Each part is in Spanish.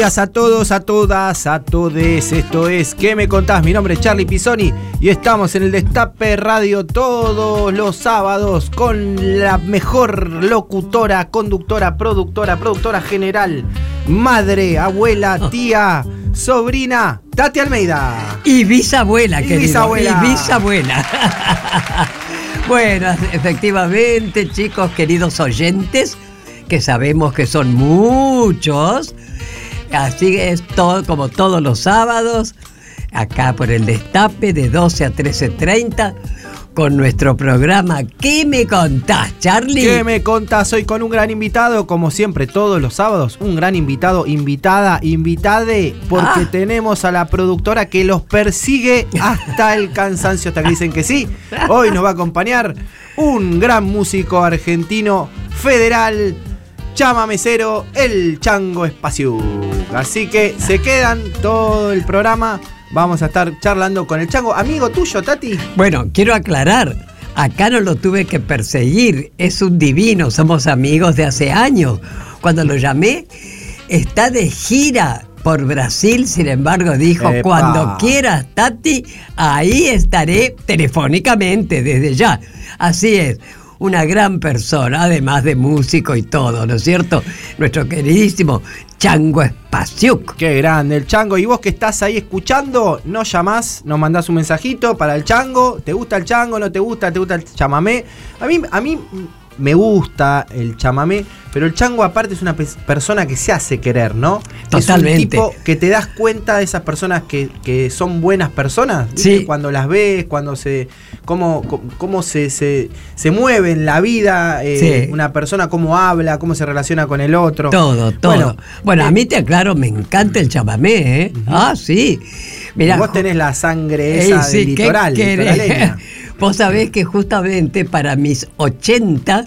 Días a todos, a todas, a todes. Esto es ¿Qué me contás? Mi nombre es Charlie Pisoni y estamos en el Destape Radio todos los sábados con la mejor locutora, conductora, productora, productora general, madre, abuela, tía, sobrina, Tati Almeida. Y bisabuela, Y querido. bisabuela. Y bisabuela. bueno, efectivamente, chicos, queridos oyentes, que sabemos que son muchos. Así es todo, como todos los sábados, acá por el Destape de 12 a 13.30, con nuestro programa ¿Qué me contás, Charlie? ¿Qué me contás hoy con un gran invitado? Como siempre, todos los sábados, un gran invitado, invitada, invitade, porque Ah. tenemos a la productora que los persigue hasta el cansancio, hasta que dicen que sí. Hoy nos va a acompañar un gran músico argentino federal, chama mesero, el Chango Espacio. Así que se quedan todo el programa. Vamos a estar charlando con el Chango, amigo tuyo, Tati. Bueno, quiero aclarar, acá no lo tuve que perseguir, es un divino, somos amigos de hace años. Cuando lo llamé, está de gira por Brasil, sin embargo dijo, Epa. cuando quieras, Tati, ahí estaré telefónicamente desde ya. Así es. Una gran persona, además de músico y todo, ¿no es cierto? Nuestro queridísimo Chango Espaciuc. Qué grande el chango. Y vos que estás ahí escuchando, no llamás, nos mandás un mensajito para el chango. ¿Te gusta el chango? ¿No te gusta? ¿Te gusta el chamamé? A mí, a mí me gusta el chamamé, pero el chango aparte es una pe- persona que se hace querer, ¿no? Totalmente. Es un tipo que te das cuenta de esas personas que, que son buenas personas. Sí. Cuando las ves, cuando se. cómo, cómo- se, se, se mueve en la vida eh, Sí. una persona, cómo habla, cómo se relaciona con el otro. Todo, todo. Bueno, Bueno, eh, a mí te aclaro, me encanta el chamamé, ¿eh? Ah, sí. Mira, vos tenés la sangre esa Ey, sí, del ¿qué litoral. Vos sabés que justamente para mis 80,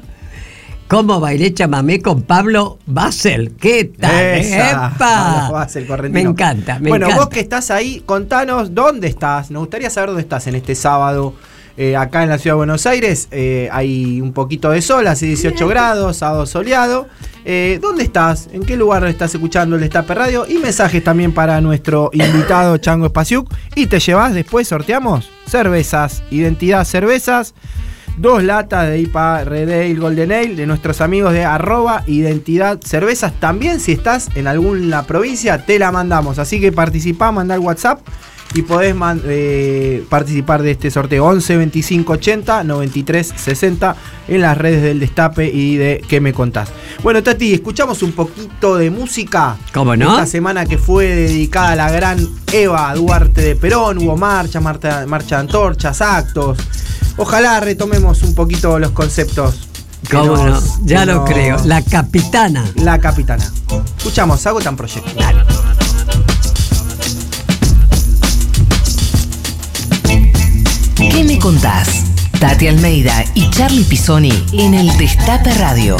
como bailé chamamé con Pablo Basel. ¿Qué tal? Esa, ¡Epa! Pablo Basel, Me encanta, me bueno, encanta. vos que estás ahí, contanos dónde estás. Nos gustaría saber dónde estás en este sábado. Eh, acá en la ciudad de Buenos Aires eh, hay un poquito de sol, hace 18 grados, sábado soleado. Eh, ¿Dónde estás? ¿En qué lugar estás escuchando el Destape Radio? Y mensajes también para nuestro invitado Chango Espaciuc. Y te llevas después, sorteamos cervezas, identidad cervezas. Dos latas de IPA Red Ale, Golden Ale de nuestros amigos de arroba identidad cervezas. También si estás en alguna provincia te la mandamos. Así que participá, mandá el WhatsApp y podés man- eh, participar de este sorteo 11 25 80 93 60 en las redes del Destape y de ¿Qué me contás? Bueno, Tati, escuchamos un poquito de música. ¿Cómo no? Esta semana que fue dedicada a la gran Eva Duarte de Perón, hubo marcha, marcha, marcha de antorchas, actos. Ojalá retomemos un poquito los conceptos. ¿Cómo no? Ya lo nos- creo. La capitana. La capitana. Escuchamos, hago tan proyecto. ¿Qué me contás? Tati Almeida y Charlie Pisoni en el Destape Radio.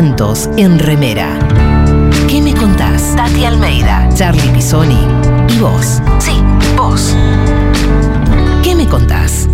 Santos en remera. ¿Qué me contás? Tati Almeida, Charlie Pisoni y vos. Sí, vos. ¿Qué me contás?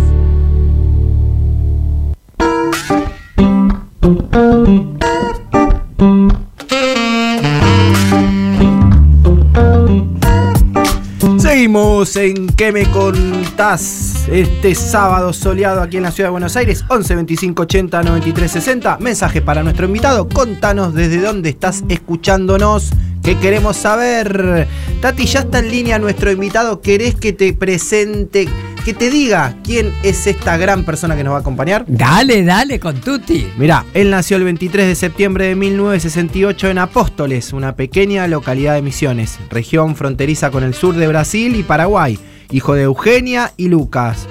Seguimos en ¿Qué me contás? Este sábado soleado aquí en la ciudad de Buenos Aires, 11 25 80 93 60. Mensaje para nuestro invitado. Contanos desde dónde estás escuchándonos. ¿Qué queremos saber? Tati, ya está en línea nuestro invitado. ¿Querés que te presente, que te diga quién es esta gran persona que nos va a acompañar? Dale, dale, con Tuti. Mirá, él nació el 23 de septiembre de 1968 en Apóstoles, una pequeña localidad de Misiones, región fronteriza con el sur de Brasil y Paraguay, hijo de Eugenia y Lucas.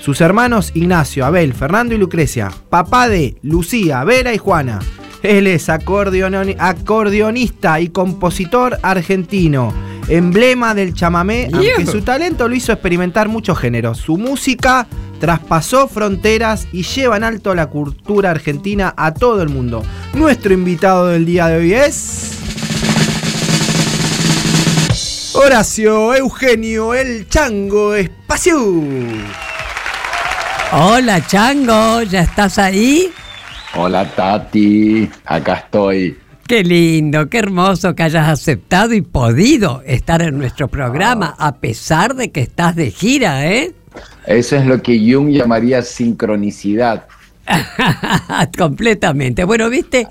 Sus hermanos Ignacio, Abel, Fernando y Lucrecia, papá de Lucía, Vera y Juana. Él es acordeoni- acordeonista y compositor argentino, emblema del chamamé, aunque su talento lo hizo experimentar muchos géneros. Su música traspasó fronteras y lleva en alto la cultura argentina a todo el mundo. Nuestro invitado del día de hoy es... Horacio Eugenio El Chango Espacio. Hola, Chango, ¿ya estás ahí? Hola Tati, acá estoy. Qué lindo, qué hermoso que hayas aceptado y podido estar en nuestro programa a pesar de que estás de gira, ¿eh? Eso es lo que Jung llamaría sincronicidad. Completamente. Bueno, viste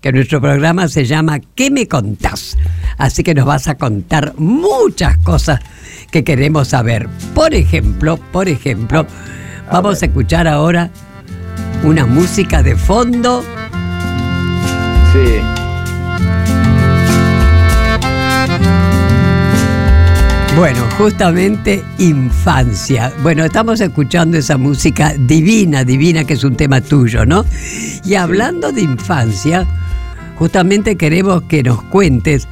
que nuestro programa se llama ¿Qué me contás? Así que nos vas a contar muchas cosas que queremos saber. Por ejemplo, por ejemplo, vamos a escuchar ahora una música de fondo. Sí. Bueno, justamente infancia. Bueno, estamos escuchando esa música divina, divina, que es un tema tuyo, ¿no? Y hablando de infancia, justamente queremos que nos cuentes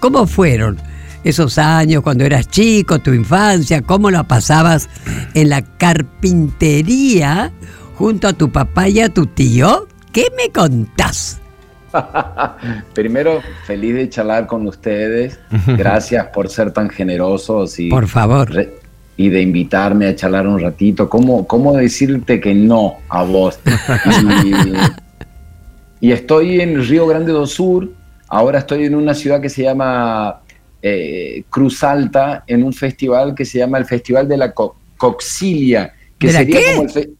cómo fueron esos años cuando eras chico, tu infancia, cómo la pasabas en la carpintería junto a tu papá y a tu tío. ¿Qué me contás? Primero, feliz de charlar con ustedes. Gracias por ser tan generosos y, Por favor. re- y de invitarme a charlar un ratito. ¿Cómo, cómo decirte que no a vos? Y, y estoy en Río Grande do Sur. Ahora estoy en una ciudad que se llama eh, Cruz Alta, en un festival que se llama el Festival de la Co- Coxilia. Que ¿De la sería qué? como el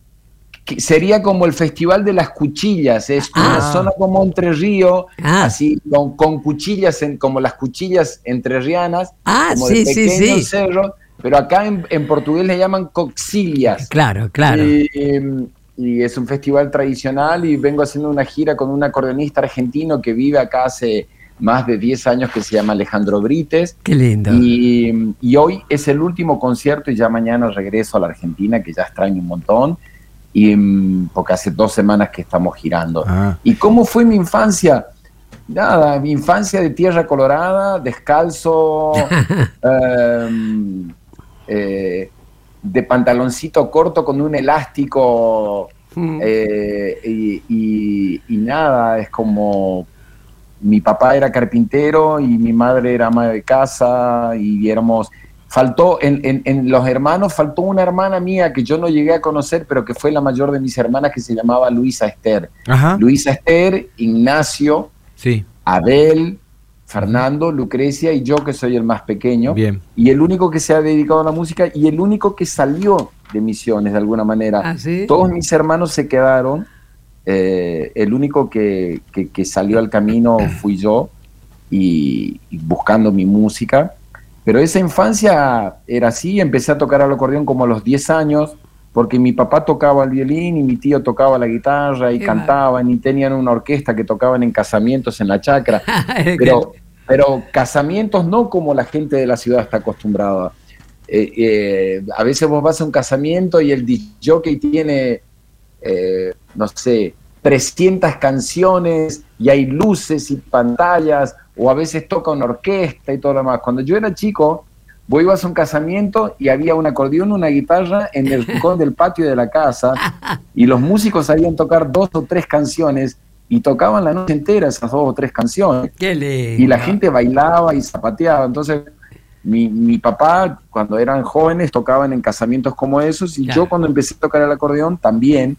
que sería como el Festival de las Cuchillas, es una Ah. zona como Entre Río, Ah. así con, con cuchillas, en, como las cuchillas entrerrianas, Ah, como sí, de sí, pequeños sí. cerros, pero acá en, en portugués le llaman coxilias. Claro, claro. Y, y es un festival tradicional y vengo haciendo una gira con un acordeonista argentino que vive acá hace más de 10 años que se llama Alejandro Brites. Qué lindo. Y, y hoy es el último concierto y ya mañana regreso a la Argentina, que ya extraño un montón, y, porque hace dos semanas que estamos girando. Ah. ¿Y cómo fue mi infancia? Nada, mi infancia de tierra colorada, descalzo, em, eh, de pantaloncito corto con un elástico Mm. eh, y, y- y nada, es como mi papá era carpintero y mi madre era ama de casa y éramos, faltó, en, en- en los hermanos faltó una hermana mía que yo no llegué a conocer, pero que fue la mayor de mis hermanas que se llamaba Luisa Esther. Ajá. Luisa Esther, Ignacio, Sí, Abel, Fernando, Lucrecia y yo que soy el más pequeño. bien. Y el único que se ha dedicado a la música y el único que salió de misiones de alguna manera. ¿Ah, sí? Todos mis hermanos se quedaron. eh, el único que, que- que salió al camino fui yo y, y buscando mi música. Pero esa infancia era así, empecé a tocar el acordeón como a los 10 años, porque mi papá tocaba el violín y mi tío tocaba la guitarra y Qué cantaban y tenían una orquesta que tocaban en casamientos en la chacra. Pero, pero casamientos no como la gente de la ciudad está acostumbrada. Eh, eh, a veces vos vas a un casamiento y el jockey tiene, eh, no sé, 300 canciones y hay luces y pantallas, o a veces toca una orquesta y todo lo demás. Cuando yo era chico, vos ibas a un casamiento y había un acordeón, una guitarra en el rincón del patio de la casa y los músicos sabían tocar dos o tres canciones y tocaban la noche entera esas dos o tres canciones. Y la gente bailaba y zapateaba. Entonces, mi, mi, papá, cuando eran jóvenes, tocaban en casamientos como esos y yo cuando empecé a tocar el acordeón también,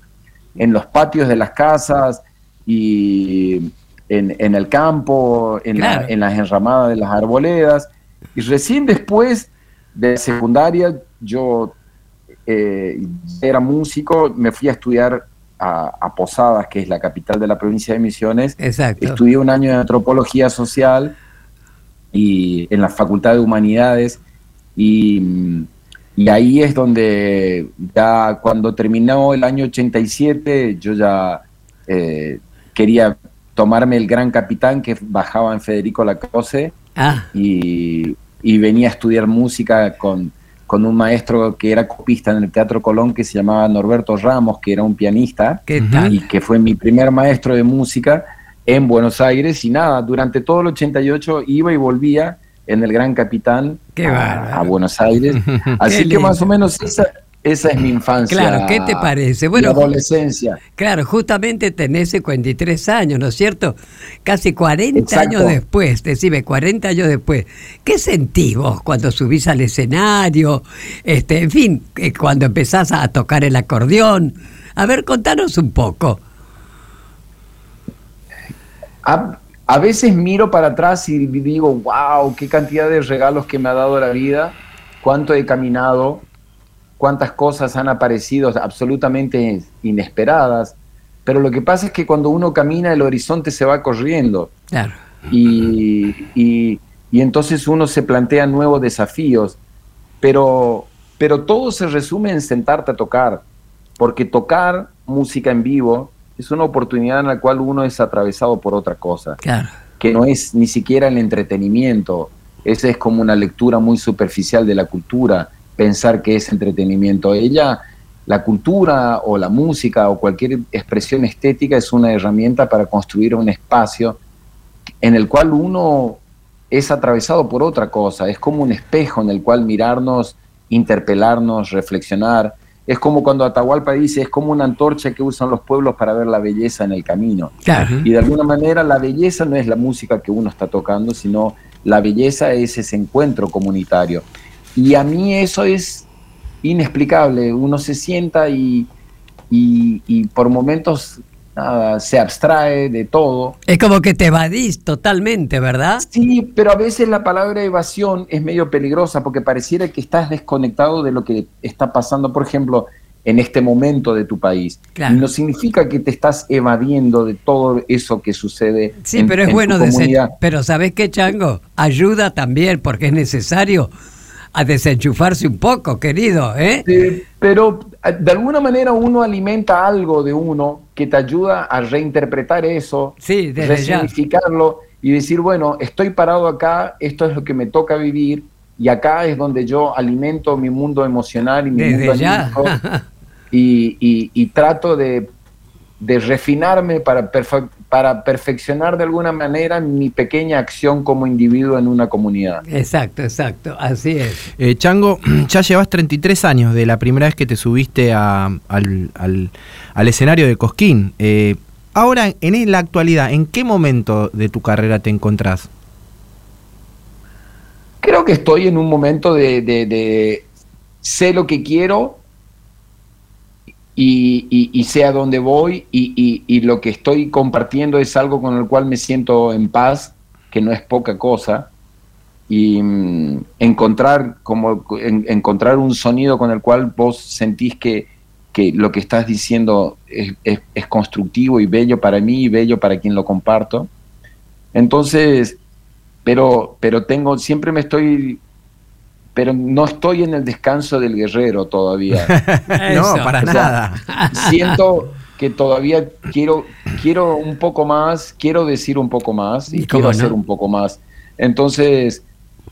en los patios de las casas y en, el campo, en, en las enramadas de las arboledas. Y recién después de secundaria, yo eh, era músico, me fui a estudiar a, Posadas, que es la capital de la provincia de Misiones. Exacto. Estudié un año de antropología social y en la Facultad de Humanidades. Y, ahí es donde ya cuando terminó el año 87, yo ya eh, quería tomarme el Gran Capitán que bajaba en Federico Lacroce ah. y, venía a estudiar música con, con un maestro que era copista en el Teatro Colón que se llamaba Norberto Ramos, que era un pianista y que fue mi primer maestro de música en Buenos Aires. Y nada, durante todo el 88 iba y volvía en el Gran Capitán a, Buenos Aires. Así que más o menos esa, esa es mi infancia. Claro, ¿qué te parece? Bueno, adolescencia. Claro, justamente tenés 53 años, ¿no es cierto? Casi 40 años después, decime, 40 años después. ¿Qué sentís vos cuando subís al escenario? Este, en fin, eh, cuando empezás a tocar el acordeón. A ver, contanos un poco. A, a veces miro para atrás y digo, wow, qué cantidad de regalos que me ha dado la vida, cuánto he caminado, cuántas cosas han aparecido absolutamente inesperadas, pero lo que pasa es que cuando uno camina el horizonte se va corriendo. Y, y, entonces uno se plantea nuevos desafíos, pero, pero todo se resume en sentarte a tocar, porque tocar música en vivo es una oportunidad en la cual uno es atravesado por otra cosa, que no es ni siquiera el entretenimiento, esa es como una lectura muy superficial de la cultura, pensar que es entretenimiento. Ella, la cultura o la música o cualquier expresión estética es una herramienta para construir un espacio en el cual uno es atravesado por otra cosa, es como un espejo en el cual mirarnos, interpelarnos, reflexionar. Es como cuando Atahualpa dice, es como una antorcha que usan los pueblos para ver la belleza en el camino. Y de alguna manera la belleza no es la música que uno está tocando, sino la belleza es ese encuentro comunitario. Y a mí eso es inexplicable. Uno se sienta y, y, por momentos se abstrae de todo. Es como que te evadís totalmente, ¿verdad? Sí, pero a veces la palabra evasión es medio peligrosa porque pareciera que estás desconectado de lo que está pasando, por ejemplo, en este momento de tu país. Y no significa que te estás evadiendo de todo eso que sucede. Sí, pero es bueno decir, pero ¿sabes qué, Chango? Ayuda también porque es necesario a desenchufarse un poco, querido, ¿eh? pero eh, de alguna manera uno alimenta algo de uno que te ayuda a reinterpretar eso, sí, resignificarlo y decir, bueno, estoy parado acá, esto es lo que me toca vivir y acá es donde yo alimento mi mundo emocional y mi mundo anímico y, y, trato de, de refinarme para, para perfeccionar de alguna manera mi pequeña acción como individuo en una comunidad. Exacto, exacto, así es. Eh, Chango, ya llevas 33 años de la primera vez que te subiste al, al, escenario de Cosquín. Eh, ahora, en la actualidad, ¿en qué momento de tu carrera te encontrás? Creo que estoy en un momento de, de, de sé lo que quiero, y, sé a dónde voy y, lo que estoy compartiendo es algo con el cual me siento en paz, que no es poca cosa. Y mm, encontrar, como, encontrar un sonido con el cual vos sentís que, que lo que estás diciendo es, es, constructivo y bello para mí y bello para quien lo comparto. Entonces, pero, pero tengo, siempre me estoy pero no estoy en el descanso del guerrero todavía. no, para nada. Siento que todavía quiero, quiero un poco más, quiero decir un poco más y quiero hacer un poco más. Entonces,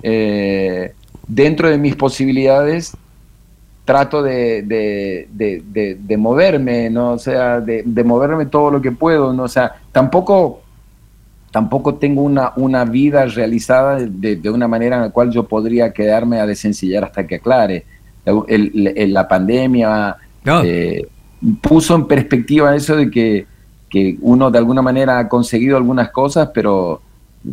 eh, dentro de mis posibilidades, trato de, de, moverme, ¿no? O sea, de, moverme todo lo que puedo, ¿no? O sea, tampoco tampoco tengo una, una vida realizada de, una manera en la cual yo podría quedarme a desencillar hasta que aclare. la pandemia eh, puso en perspectiva eso de que, que, uno de alguna manera ha conseguido algunas cosas, pero,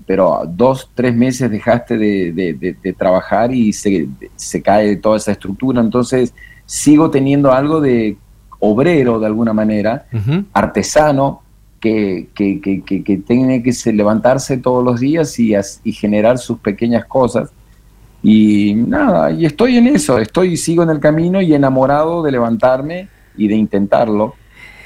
pero dos, tres meses dejaste de, trabajar y se, se cae toda esa estructura. Entonces sigo teniendo algo de obrero de alguna manera, artesano, que, que, que, tiene que levantarse todos los días y, y, generar sus pequeñas cosas. Y nada, y estoy en eso, estoy, sigo en el camino y enamorado de levantarme y de intentarlo.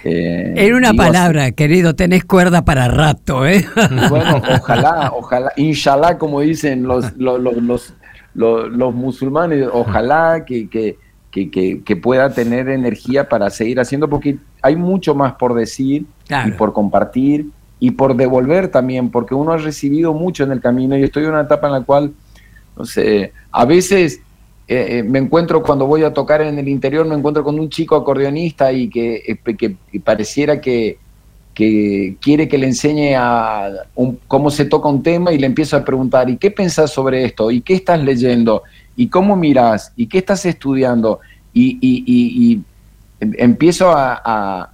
Eh, en una palabra, querido, tenés cuerda para rato, ¿eh? Bueno, ojalá, ojalá, inshallah, como dicen los, los, los, los, musulmanes, ojalá que, que, que, pueda tener energía para seguir haciendo, porque hay mucho más por decir y por compartir y por devolver también, porque uno ha recibido mucho en el camino y estoy en una etapa en la cual, no sé, a veces eh, eh, me encuentro cuando voy a tocar en el interior, me encuentro con un chico acordeonista y que, eh, que, pareciera que, que, quiere que le enseñe a cómo se toca un tema y le empiezo a preguntar, ¿y qué pensás sobre esto? ¿Y qué estás leyendo? ¿Y cómo miras? ¿Y qué estás estudiando? Y, y, em, empiezo a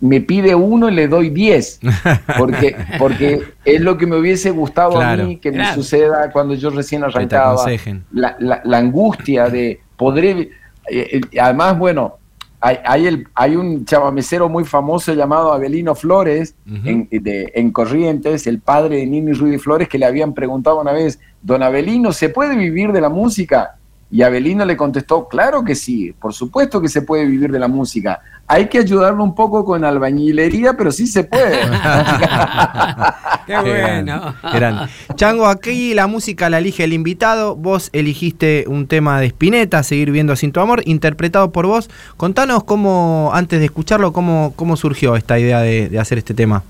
me pide uno y le doy diez, porque, porque es lo que me hubiese gustado a mí que me suceda cuando yo recién arrancaba. La, la, angustia de poder... Eh, eh, además, bueno, hay, hay, el, hay un chamamecero muy famoso llamado Abelino Flores en, en, Corrientes, el padre de Nini Rudy Flores, que le habían preguntado una vez, don Abelino, ¿se puede vivir de la música? Y Abelino le contestó, claro que sí, por supuesto que se puede vivir de la música. Hay que ayudarlo un poco con albañilería, pero sí se puede. Qué bueno. Chango, aquí la música la elige el invitado. Vos eligiste un tema de Spinetta, Seguir viendo sin tu amor, interpretado por vos. Contanos cómo, antes de escucharlo, cómo, cómo surgió esta idea de hacer este tema.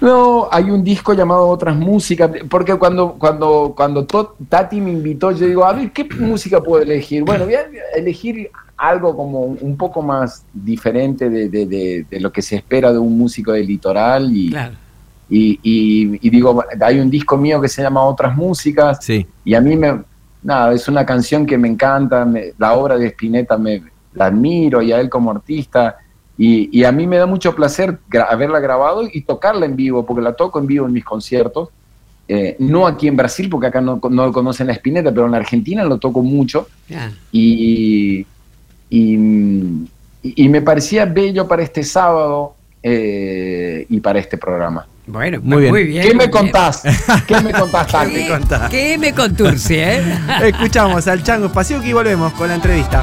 No, hay un disco llamado Otras Músicas, porque cuando, cuando, cuando Tati me invitó, yo digo, a ver, ¿qué música puedo elegir? Bueno, voy a elegir algo como un poco más diferente de, lo que se espera de un músico del litoral y, y, digo, hay un disco mío que se llama Otras Músicas y a mí me, nada, es una canción que me encanta, la obra de Spinetta me la admiro y a él como artista y, a mí me da mucho placer haberla grabado y tocarla en vivo, porque la toco en vivo en mis conciertos. Eh, no aquí en Brasil, porque acá no, no conocen la espineta, pero en Argentina lo toco mucho. Y, y, me parecía bello para este sábado eh, y para este programa. Bueno, muy bien. ¿Qué me contás? ¿Qué me contás, ¿Qué, ¿Qué me conturce, eh? Escuchamos al Chango Espacio y volvemos con la entrevista.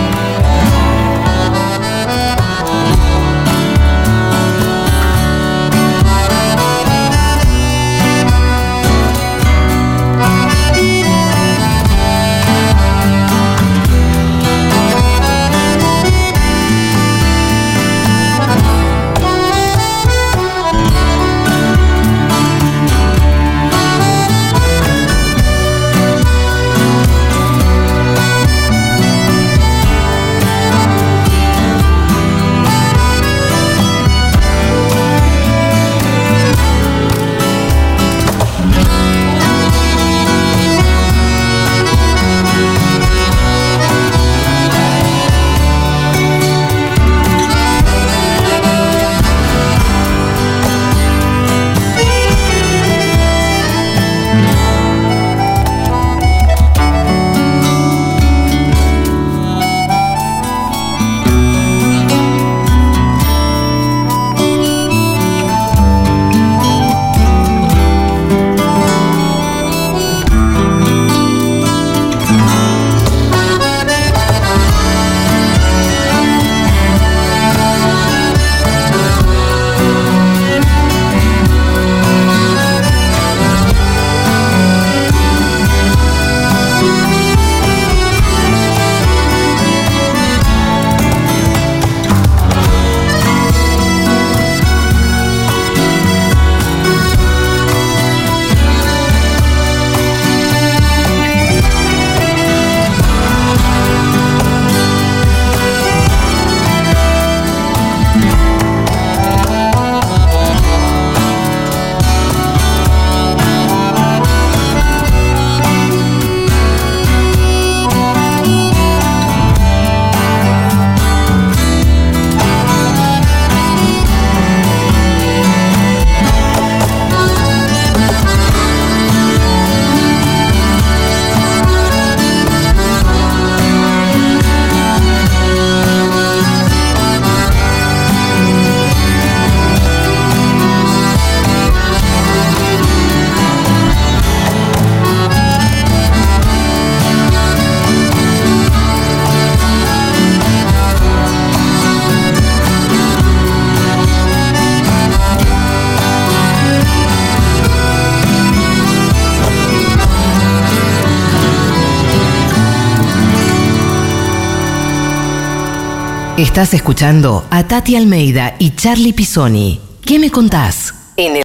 Estás escuchando a Tati Almeida y Charlie Pisoni. ¿Qué me contás? En el...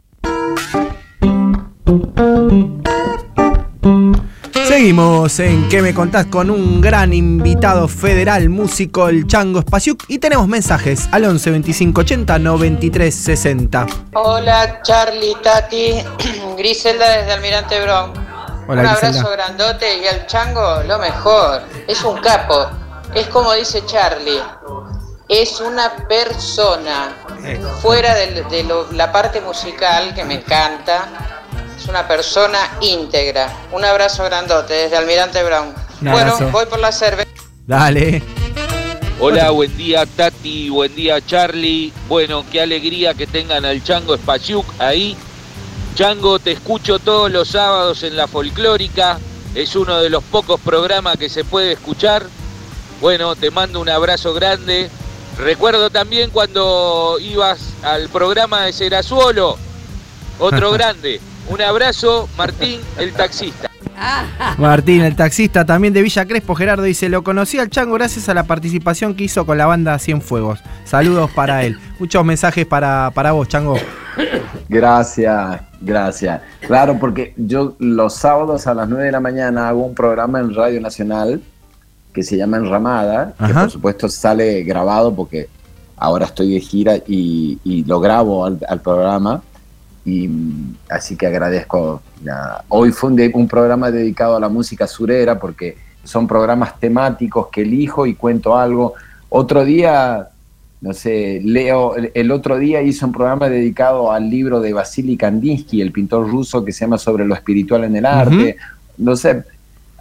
Seguimos en ¿Qué me contás? con un gran invitado federal, músico, el Chango Spasiuk. Y tenemos mensajes al 11 25 80 93 60. Hola Charlie, Tati, Griselda desde Almirante Brown. Hola, un Griselda. abrazo grandote y al Chango lo mejor. Es un capo. Es como dice Charlie. Es una persona fuera de, lo- la parte musical que me encanta. Es una persona íntegra. Un abrazo grandote desde Almirante Brown. Bueno, voy por la cerveza. Dale. Hola, buen día Tati, buen día Charlie. Bueno, qué alegría que tengan al Chango Spasiuk ahí. Chango, te escucho todos los sábados en la folclórica. Es uno de los pocos programas que se puede escuchar. Bueno, te mando un abrazo grande. Recuerdo también cuando ibas al programa de Serazuolo. Otro grande. Un abrazo, Martín, el taxista. Martín, el taxista también de Villa Crespo, Gerardo dice, lo conocí al Chango gracias a la participación que hizo con la banda Cienfuegos. Saludos para él. Muchos mensajes para, para vos, Chango. Gracias, gracias. Claro, porque yo los sábados a las 9 de la mañana hago un programa en Radio Nacional que se llama Enramada, que por supuesto sale grabado porque ahora estoy de gira y, y lo grabo al, al programa. Y mm, así que agradezco. nada. Hoy fue un, de- un programa dedicado a la música surera porque son programas temáticos que elijo y cuento algo. Otro día, no sé, Leo, el, otro día hizo un programa dedicado al libro de Vasily Kandinsky, el pintor ruso que se llama Sobre lo espiritual en el arte. No sé,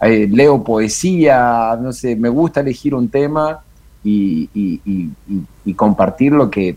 eh, leo poesía, no sé, me gusta elegir un tema y, y- y- y- compartir lo que,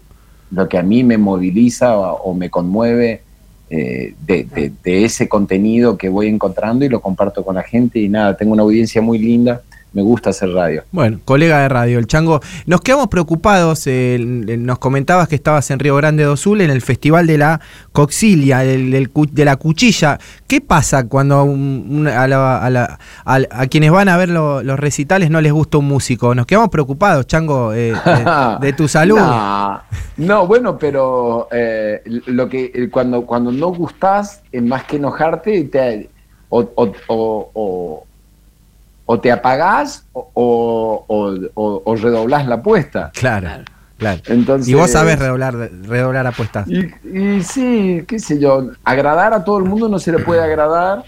lo que a mí me moviliza o, o me conmueve eh, de, de- de ese contenido que voy encontrando y lo comparto con la gente y nada, tengo una audiencia muy linda, me gusta hacer radio. Bueno, colega de radio, el Chango. Nos quedamos preocupados, eh, nos comentabas que estabas en Río Grande do Sul en el Festival de la Coxilia, de la cuchilla. ¿Qué pasa cuando un- un- a, la- a la- a- a quienes van a ver lo- los recitales no les gusta un músico? Nos quedamos preocupados, Chango, eh, de, de tu salud. No, no, bueno, pero eh, lo que eh, cuando, cuando no gustás, es más que enojarte, te, o, o, o- o- te apagás o, o, o- o redoblás la apuesta. Claro, claro. Entonces, Y vos sabés redoblar, redoblar apuestas. Y, y sí, qué sé yo, agradar a todo el mundo no se le puede agradar,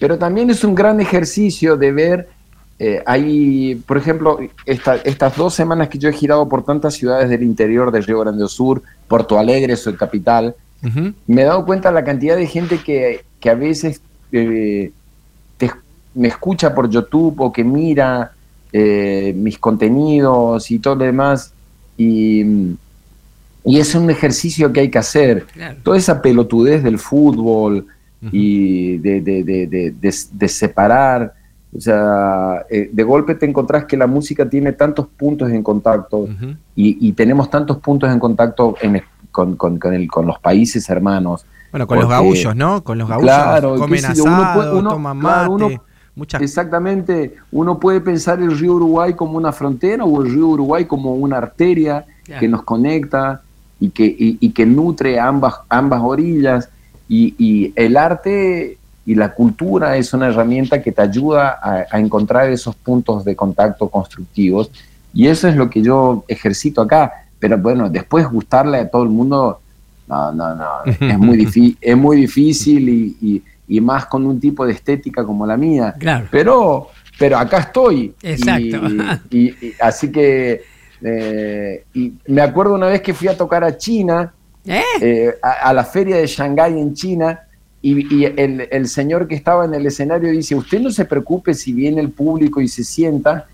pero también es un gran ejercicio de ver, eh, hay, por ejemplo, esta- estas dos semanas que yo he girado por tantas ciudades del interior de Río Grande do Sur, Porto Alegre, su capital, me he dado cuenta la cantidad de gente que, que a veces eh, me escucha por YouTube o que mira eh, mis contenidos y todo lo demás. Y, y es un ejercicio que hay que hacer. Claro. Toda esa pelotudez del fútbol y de, de- de- de- de- de separar. O sea, eh, de golpe te encontrás que la música tiene tantos puntos en contacto y, y tenemos tantos puntos en contacto en, con, con- con el- con los países hermanos. Bueno, con los gaullos, ¿no? Con los gaullos Claro, comen uno puede- uno- toman claro, mate, uno- muchas Exactamente, uno puede pensar el río Uruguay como una frontera o el río Uruguay como una arteria que nos conecta y que, y, y que nutre ambas, ambas orillas. Y, y el arte y la cultura es una herramienta que te ayuda a, a encontrar esos puntos de contacto constructivos. Y eso es lo que yo ejercito acá. Pero bueno, después gustarle a todo el mundo, no, no, no, es muy, es muy difícil y, y- más con un tipo de estética como la mía. Claro. Pero, pero acá estoy. Exacto. Y, y- y así que eh, y me acuerdo una vez que fui a tocar a China, ¿Eh? eh, a, a la feria de Shanghái en China, y, el, el señor que estaba en el escenario dice, usted no se preocupe si viene el público y se sienta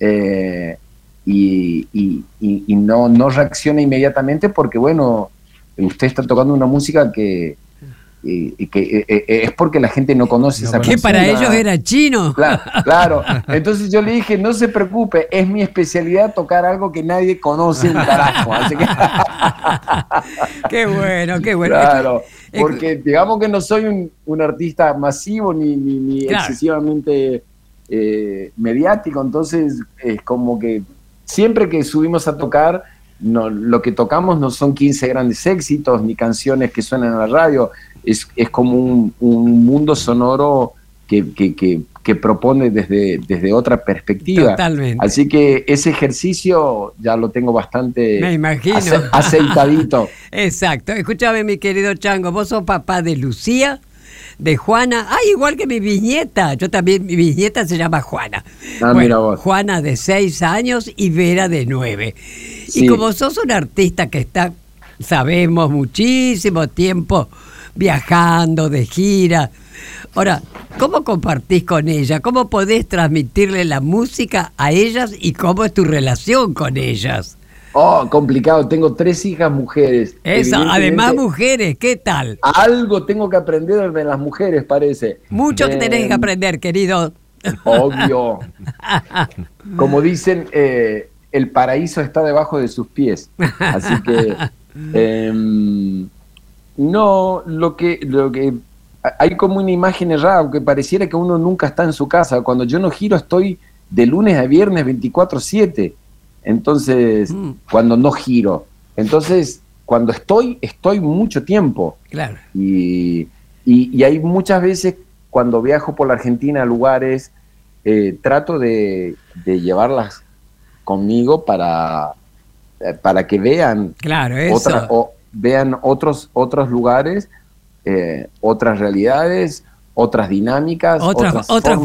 eh, y, y- y- y no, no reacciona inmediatamente porque, bueno, usted está tocando una música que, y- que eh, eh, es porque la gente no conoce No esa conoce. Que para ellos era chino. Claro, claro. Entonces yo le dije, no se preocupe, es mi especialidad tocar algo que nadie conoce un carajo. Así que, Qué bueno, qué bueno. claro, porque digamos que no soy un, un artista masivo ni, ni, ni Claro. excesivamente eh, mediático, entonces es como que siempre que subimos a tocar, no, lo que tocamos no son 15 grandes éxitos ni canciones que suenan en la radio, es, es como un, un mundo sonoro que, que, que, que propone desde, desde otra perspectiva. Totalmente. Así que ese ejercicio ya lo tengo bastante Me imagino. ace- aceitadito. Exacto. Escúchame, mi querido Chango, vos sos papá de Lucía, de Juana. Ah, igual que mi bisnieta. Yo también, mi bisnieta se llama Juana. Ah, mira vos. Juana de seis años y Vera de nueve. Y como sos un artista que está, sabemos, muchísimo tiempo viajando de gira. Ahora, ¿cómo compartís con ella? ¿Cómo podés transmitirle la música a ellas y cómo es tu relación con ellas? Oh, complicado. Tengo tres hijas mujeres. Eso, además mujeres, ¿qué tal? Algo tengo que aprender de las mujeres, parece. Mucho que Eh, tenés que aprender, querido. Obvio. Como dicen, eh, el paraíso está debajo de sus pies. Así que em, no, lo que, lo que hay como una imagen errada, que pareciera que uno nunca está en su casa. Cuando yo no giro estoy de lunes a viernes 24/7. Entonces, Mm. cuando no giro. Entonces, cuando estoy, estoy mucho tiempo. Claro. Y, y- y hay muchas veces cuando viajo por la Argentina a lugares, eh, trato de, de llevarlas conmigo para, eh, para que vean, Claro, eso. otra- o- vean otros, otros lugares, eh, otras realidades, otras dinámicas. Otra, otras otra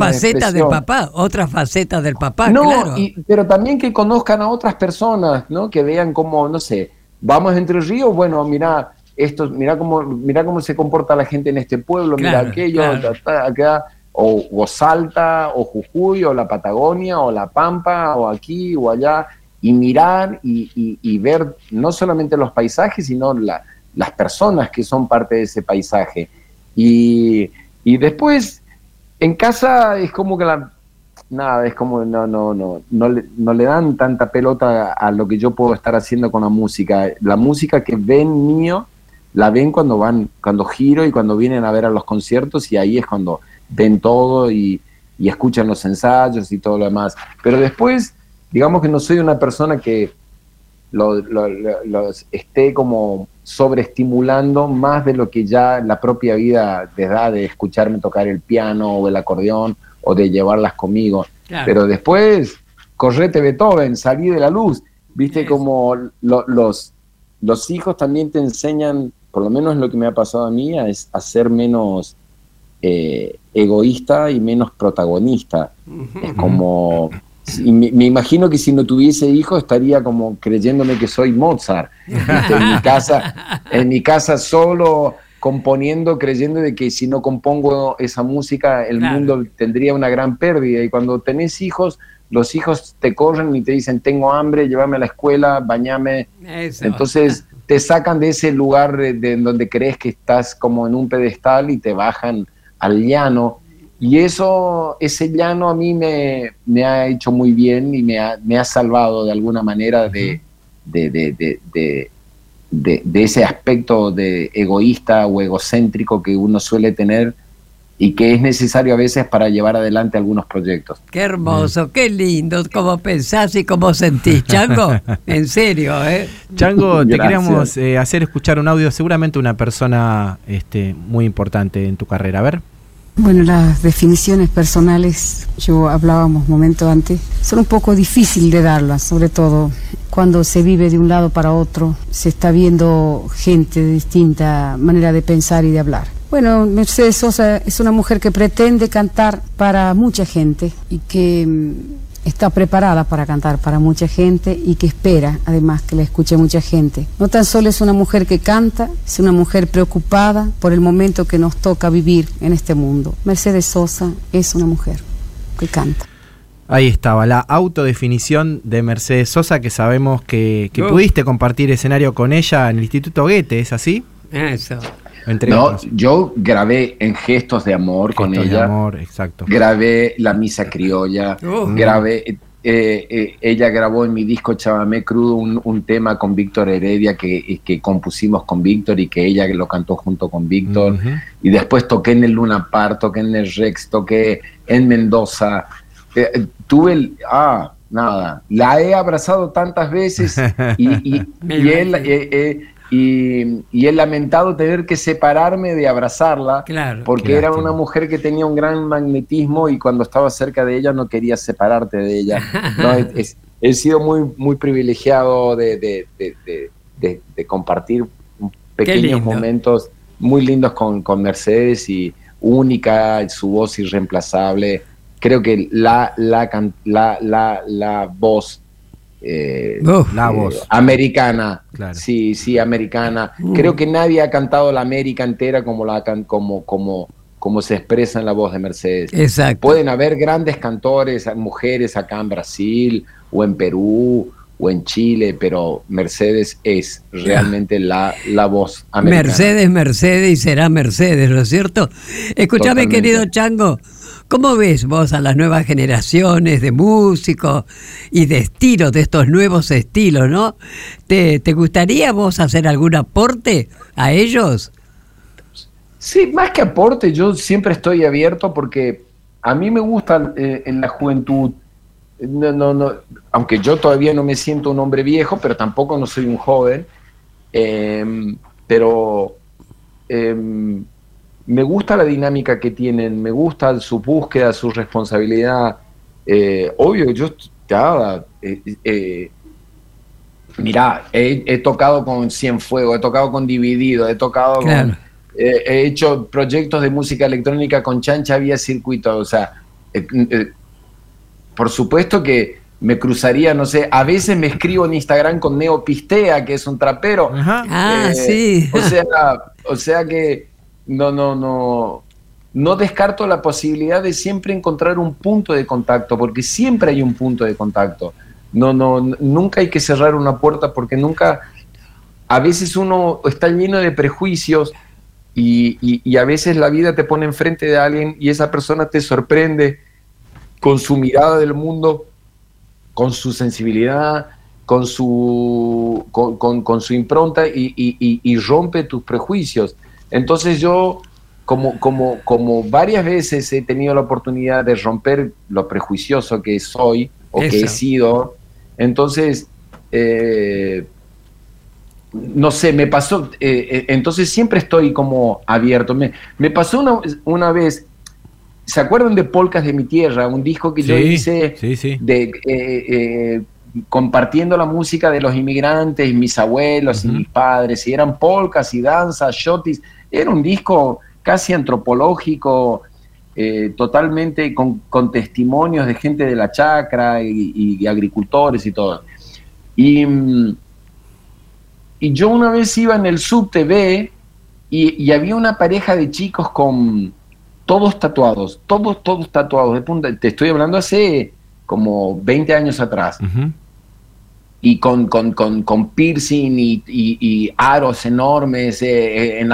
de del papá, otra faceta del papá, no, claro. y- pero también que conozcan a otras personas, ¿no? Que vean cómo, no sé, vamos Entre Ríos, bueno, mira esto, mira cómo, mira cómo se comporta la gente en este pueblo, Claro, mira aquello, claro. acá, o, o Salta, o Jujuy, o la Patagonia, o la Pampa, o aquí, o allá, y mirar y, y- y ver no solamente los paisajes, sino la- las personas que son parte de ese paisaje. Y, y después, en casa es como que la, nada, es como no, no, no, no le, no le dan tanta pelota a lo que yo puedo estar haciendo con la música. La música que ven mío, la ven cuando van, cuando giro y cuando vienen a ver a los conciertos y ahí es cuando ven todo y, y escuchan los ensayos y todo lo demás. Pero después, digamos que no soy una persona que lo- lo- lo- los esté como sobreestimulando más de lo que ya la propia vida les da de escucharme tocar el piano o el acordeón o de llevarlas conmigo. Claro. Pero después, correte Beethoven, salí de la luz. Viste como lo- los, los hijos también te enseñan, por lo menos lo que me ha pasado a mí, es a ser menos eh, egoísta y menos protagonista. Es como... y me, me imagino que si no tuviese hijos estaría como creyéndome que soy Mozart. ¿viste? En mi casa, en mi casa solo componiendo, creyendo de que si no compongo esa música, el Claro. mundo tendría una gran pérdida. Y cuando tenés hijos, los hijos te corren y te dicen, tengo hambre, llévame a la escuela, bañame. Eso. Entonces te sacan de ese lugar de, de donde crees que estás como en un pedestal y te bajan al llano. Y eso, ese llano a mí me, me ha hecho muy bien y me ha, me ha salvado de alguna manera de, de, de, de, de- de- de ese aspecto de egoísta o egocéntrico que uno suele tener y que es necesario a veces para llevar adelante algunos proyectos. Qué hermoso, qué lindo, cómo pensás y cómo sentís, Chango. En serio, ¿eh? Chango, te Gracias. queríamos eh, hacer escuchar un audio, seguramente una persona este, muy importante en tu carrera. A ver. Bueno, las definiciones personales, yo hablábamos momento antes, son un poco difícil de darlas, sobre todo cuando se vive de un lado para otro, se está viendo gente de distinta manera de pensar y de hablar. Bueno, Mercedes Sosa es una mujer que pretende cantar para mucha gente y que mm, está preparada para cantar para mucha gente y que espera además que la escuche mucha gente. No tan solo es una mujer que canta, es una mujer preocupada por el momento que nos toca vivir en este mundo. Mercedes Sosa es una mujer que canta. Ahí estaba, la autodefinición de Mercedes Sosa, que sabemos que, que Oh. pudiste compartir escenario con ella en el Instituto Goethe, ¿es así? Eso. Entre No, otros. yo grabé en Gestos de Amor con Gestos de ella. amor, exacto. grabé La Misa Criolla, Oh. grabé, eh, eh, ella grabó en mi disco Chavamé Crudo un, un tema con Víctor Heredia que, que compusimos con Víctor y que ella lo cantó junto con Víctor. Y después toqué en el Luna Park, toqué en el Rex, toqué en Mendoza. Eh, eh, tuve el... Ah, nada. La he abrazado tantas veces y, él, eh, eh, y, he lamentado tener que separarme de abrazarla, porque era una mujer que tenía un gran magnetismo y cuando estaba cerca de ella no quería separarte de ella. he sido muy, muy privilegiado de, compartir pequeños momentos muy lindos con, con Mercedes y única, su voz irreemplazable. Creo que la, la, la, la, voz, eh, la voz. Eh, americana, sí, sí, americana. Mm. Creo que nadie ha cantado la América entera como, la, como, como, como se expresa en la voz de Mercedes. Exacto. Pueden haber grandes cantores, mujeres acá en Brasil o en Perú o en Chile, pero Mercedes es realmente la, la voz americana. Mercedes, Mercedes y será Mercedes, ¿no es cierto? Escúchame, querido Chango, ¿Cómo ves vos a las nuevas generaciones de músicos y de estilos, de estos nuevos estilos, no? ¿Te, gustaría vos hacer algún aporte a ellos? Sí, más que aporte, yo siempre estoy abierto porque a mí me gusta eh, en la juventud, no, no, no, aunque yo todavía no me siento un hombre viejo, pero tampoco no soy un joven, em, pero em, me gusta la dinámica que tienen, me gusta su búsqueda, su responsabilidad. Eh, obvio, yo ya, eh, eh, mirá, he, tocado con Cienfuegos, he tocado con Dividido, he tocado con, he hecho proyectos de música electrónica con Chancha vía circuito, o sea, por supuesto que me cruzaría, no sé, a veces me escribo en Instagram con Neopistea, que es un trapero. Ah, sí. O sea, o sea que no, no, no, no descarto la posibilidad de siempre encontrar un punto de contacto, porque siempre hay un punto de contacto. No, no, nunca hay que cerrar una puerta porque nunca, a veces uno está lleno de prejuicios y, a veces la vida te pone enfrente de alguien y esa persona te sorprende con su mirada del mundo, con su sensibilidad, con su, con, su impronta y, y rompe tus prejuicios. Entonces yo, como, como, como varias veces he tenido la oportunidad de romper lo prejuicioso que soy o que he sido, entonces, eh, no sé, me pasó, eh, eh, entonces siempre estoy como abierto. Me, me pasó una, una vez, ¿se acuerdan de Polcas de mi Tierra? Un disco que yo hice de compartiendo la música de los inmigrantes, mis abuelos y mis padres, y eran polcas y danzas, shotis, era un disco casi antropológico, eh, totalmente con, testimonios de gente de la chacra y, agricultores y todo. Y, y, yo una vez iba en el subtv y, y había una pareja de chicos con todos tatuados, todos, todos tatuados. Te estoy hablando hace como 20 años atrás y con, con, con, con piercing y, y, aros enormes eh, eh, en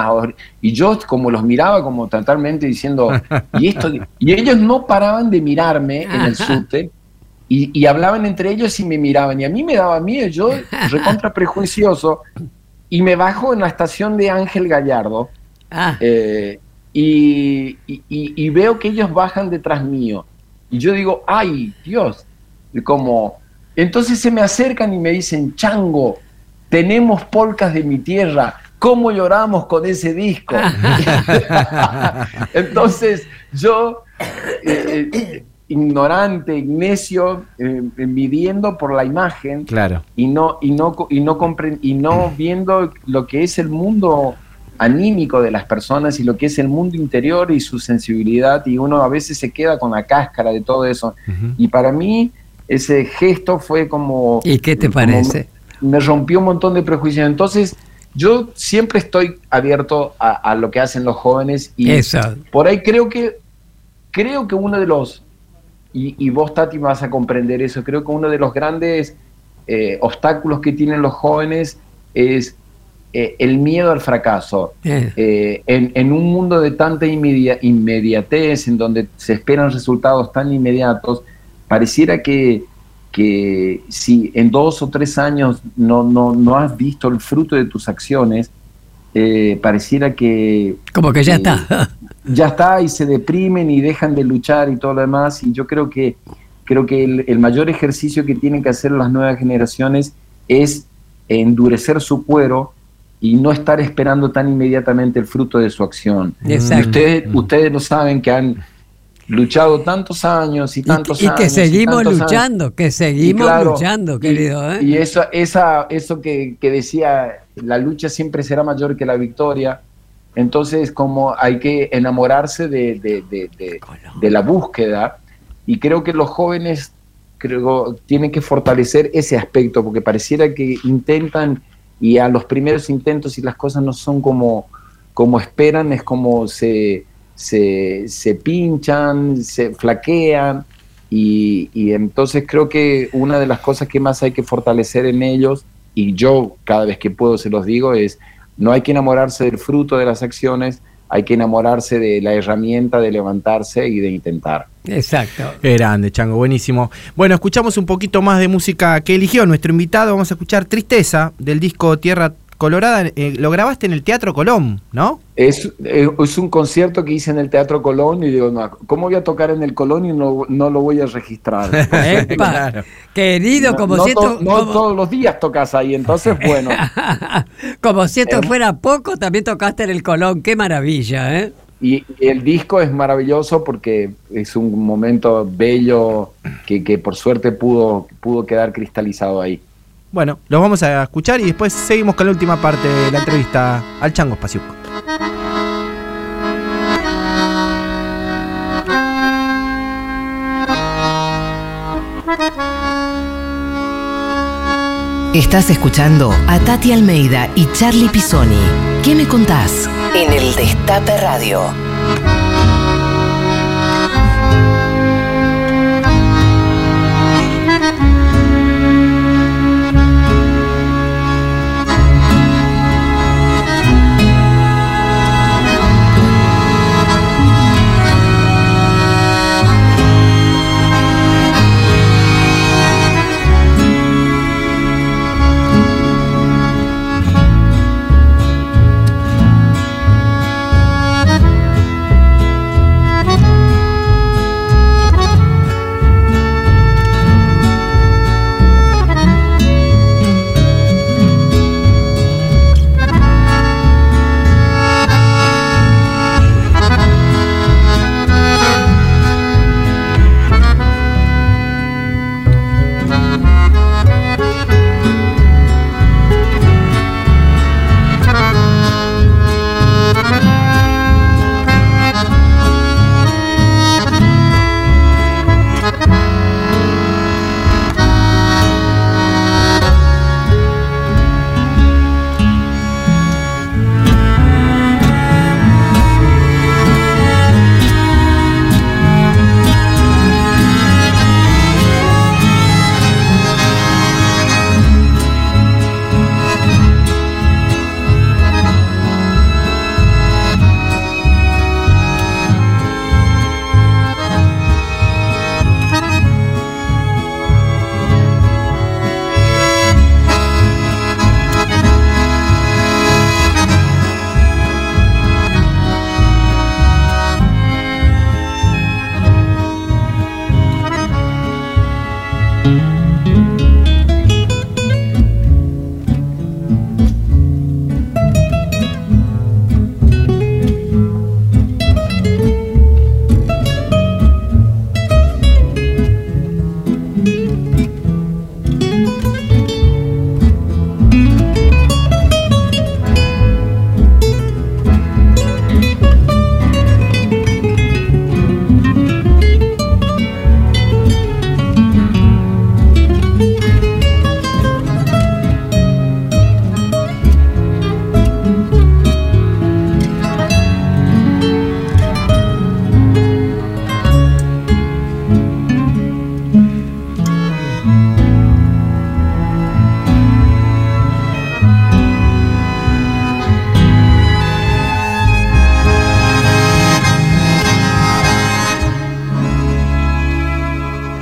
y yo como los miraba como totalmente diciendo y esto y ellos no paraban de mirarme en el subte y, y, hablaban entre ellos y me miraban y a mí me daba miedo yo recontra prejuicioso y me bajo en la estación de Ángel Gallardo ah. eh, y, y, veo que ellos bajan detrás mío y yo digo ay Dios como entonces se me acercan y me dicen, Chango, tenemos polcas de mi tierra, ¿cómo lloramos con ese disco? Entonces yo, eh, eh, ignorante, necio, eh, midiendo por la imagen claro. y, no, y, no, y, no y no viendo lo que es el mundo anímico de las personas y lo que es el mundo interior y su sensibilidad y uno a veces se queda con la cáscara de todo eso. Y para mí ese gesto fue como... ¿Y qué te parece? Me rompió un montón de prejuicios. Entonces, yo siempre estoy abierto a, lo que hacen los jóvenes y por ahí creo que creo que uno de los y, vos Tati vas a comprender eso creo que uno de los grandes eh, obstáculos que tienen los jóvenes es eh, el miedo al fracaso eh. en, un mundo de tanta inmediatez en donde se esperan resultados tan inmediatos pareciera que, que si en dos o tres años no, no, no has visto el fruto de tus acciones, eh, pareciera que... Como que ya está. Ya está y se deprimen y dejan de luchar y todo lo demás. Y yo creo que creo que el, mayor ejercicio que tienen que hacer las nuevas generaciones es endurecer su cuero y no estar esperando tan inmediatamente el fruto de su acción. Ustedes, ustedes lo saben que han luchado tantos años y tantos años. Y que seguimos luchando, que seguimos luchando, querido. ¿eh? Y eso, esa, eso que, decía, la lucha siempre será mayor que la victoria. Entonces, como hay que enamorarse de, de, la búsqueda, y creo que los jóvenes creo, tienen que fortalecer ese aspecto, porque pareciera que intentan, y a los primeros intentos, si las cosas no son como, como esperan, es como se se, pinchan, se flaquean y, entonces creo que una de las cosas que más hay que fortalecer en ellos, y yo cada vez que puedo se los digo, es no hay que enamorarse del fruto de las acciones, hay que enamorarse de la herramienta de levantarse y de intentar. Exacto. Grande, Chango, buenísimo. Bueno, escuchamos un poquito más de música que eligió nuestro invitado. Vamos a escuchar Tristeza del disco Tierra Colorada, eh, lo grabaste en el Teatro Colón, ¿no? Es, eh, es, un concierto que hice en el Teatro Colón y digo, no, ¿cómo voy a tocar en el Colón y no, no lo voy a registrar? Querido, como si esto... No, todos los días tocas ahí, entonces bueno. como si esto eh. fuera poco, también tocaste en el Colón, qué maravilla, ¿eh? Y el disco es maravilloso porque es un momento bello que, que por suerte pudo, pudo quedar cristalizado ahí. Bueno, los vamos a escuchar y después seguimos con la última parte de la entrevista al Chango Espacio. Estás escuchando a Tati Almeida y Charlie Pisoni. ¿Qué me contás? En el Destape Radio.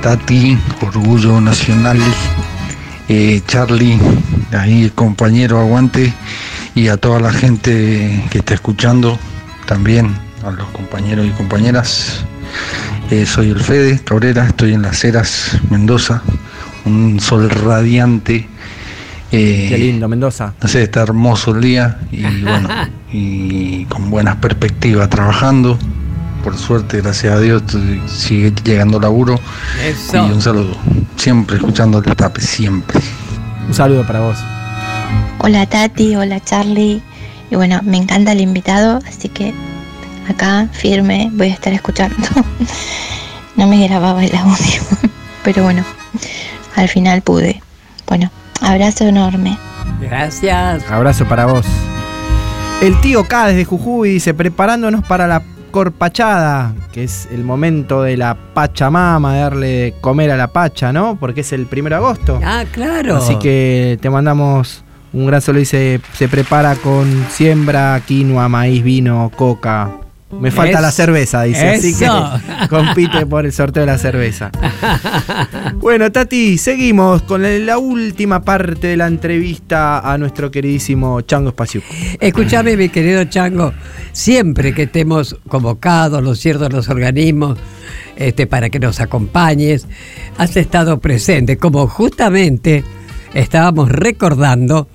Tati, Orgullo Nacional, eh, Charlie, ahí compañero Aguante, y a toda la gente que está escuchando, también a los compañeros y compañeras. Eh, soy el Fede Cabrera, estoy en Las Heras, Mendoza. Un sol radiante. Eh, Qué lindo, Mendoza. No sé, está hermoso el día y bueno, y con buenas perspectivas trabajando. Por suerte, gracias a Dios, sigue llegando laburo. Y un saludo. Siempre escuchando el tape, siempre. Un saludo para vos. Hola Tati, hola Charlie. Y bueno, me encanta el invitado, así que acá firme voy a estar escuchando. no me grababa el audio, pero bueno, al final pude. Bueno, abrazo enorme. Gracias. Abrazo para vos. El tío K desde Jujuy dice, preparándonos para la corpachada, que es el momento de la Pachamama, de darle comer a la Pacha, ¿no? Porque es el primero de agosto. Ah, claro. Así que te mandamos un gran saludo. Dice, se prepara con siembra, quinoa, maíz, vino, coca, me falta la cerveza, dice. Así que compite por el sorteo de la cerveza. bueno, Tati, seguimos con la última parte de la entrevista a nuestro queridísimo Chango Espacio. Escúchame, mi querido Chango, siempre que estemos convocados los ciertos los organismos este, para que nos acompañes, has estado presente, como justamente estábamos recordando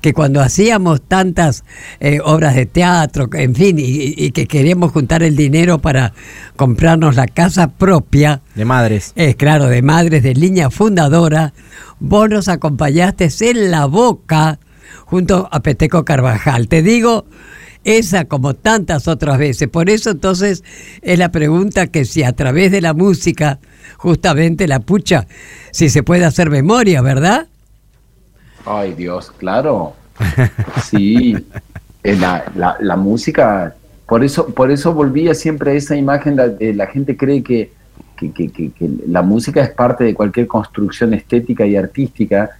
que cuando hacíamos tantas eh, obras de teatro, en fin, y, que queríamos juntar el dinero para comprarnos la casa propia. De madres. Es claro, de madres de línea fundadora, vos nos acompañaste en la boca junto a Peteco Carvajal. Te digo, esa como tantas otras veces. Por eso entonces es la pregunta que si a través de la música, justamente la pucha, si se puede hacer memoria, ¿verdad? Ay, Dios, claro. Sí, eh, la, la, música, por eso, por eso volvía siempre a esa imagen, la, la gente cree que, que, la música es parte de cualquier construcción estética y artística,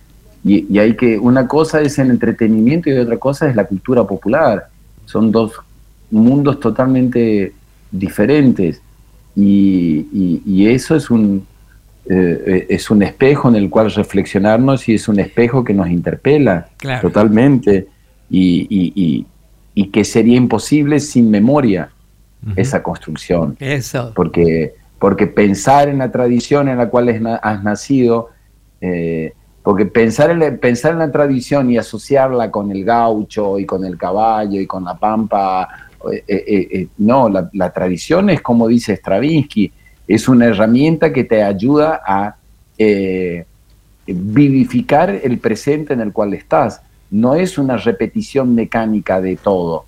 y, hay que, una cosa es el entretenimiento y otra cosa es la cultura popular. Son dos mundos totalmente diferentes, y, y eso es un, eh, es un espejo en el cual reflexionarnos y es un espejo que nos interpela totalmente y, que sería imposible sin memoria esa construcción. Eso. Porque, porque pensar en la tradición en la cual has nacido, eh, porque pensar en, la, pensar en la tradición y asociarla con el gaucho y con el caballo y con la pampa, eh, no, la, la tradición es como dice Stravinsky, es una herramienta que te ayuda a eh, vivificar el presente en el cual estás. No es una repetición mecánica de todo.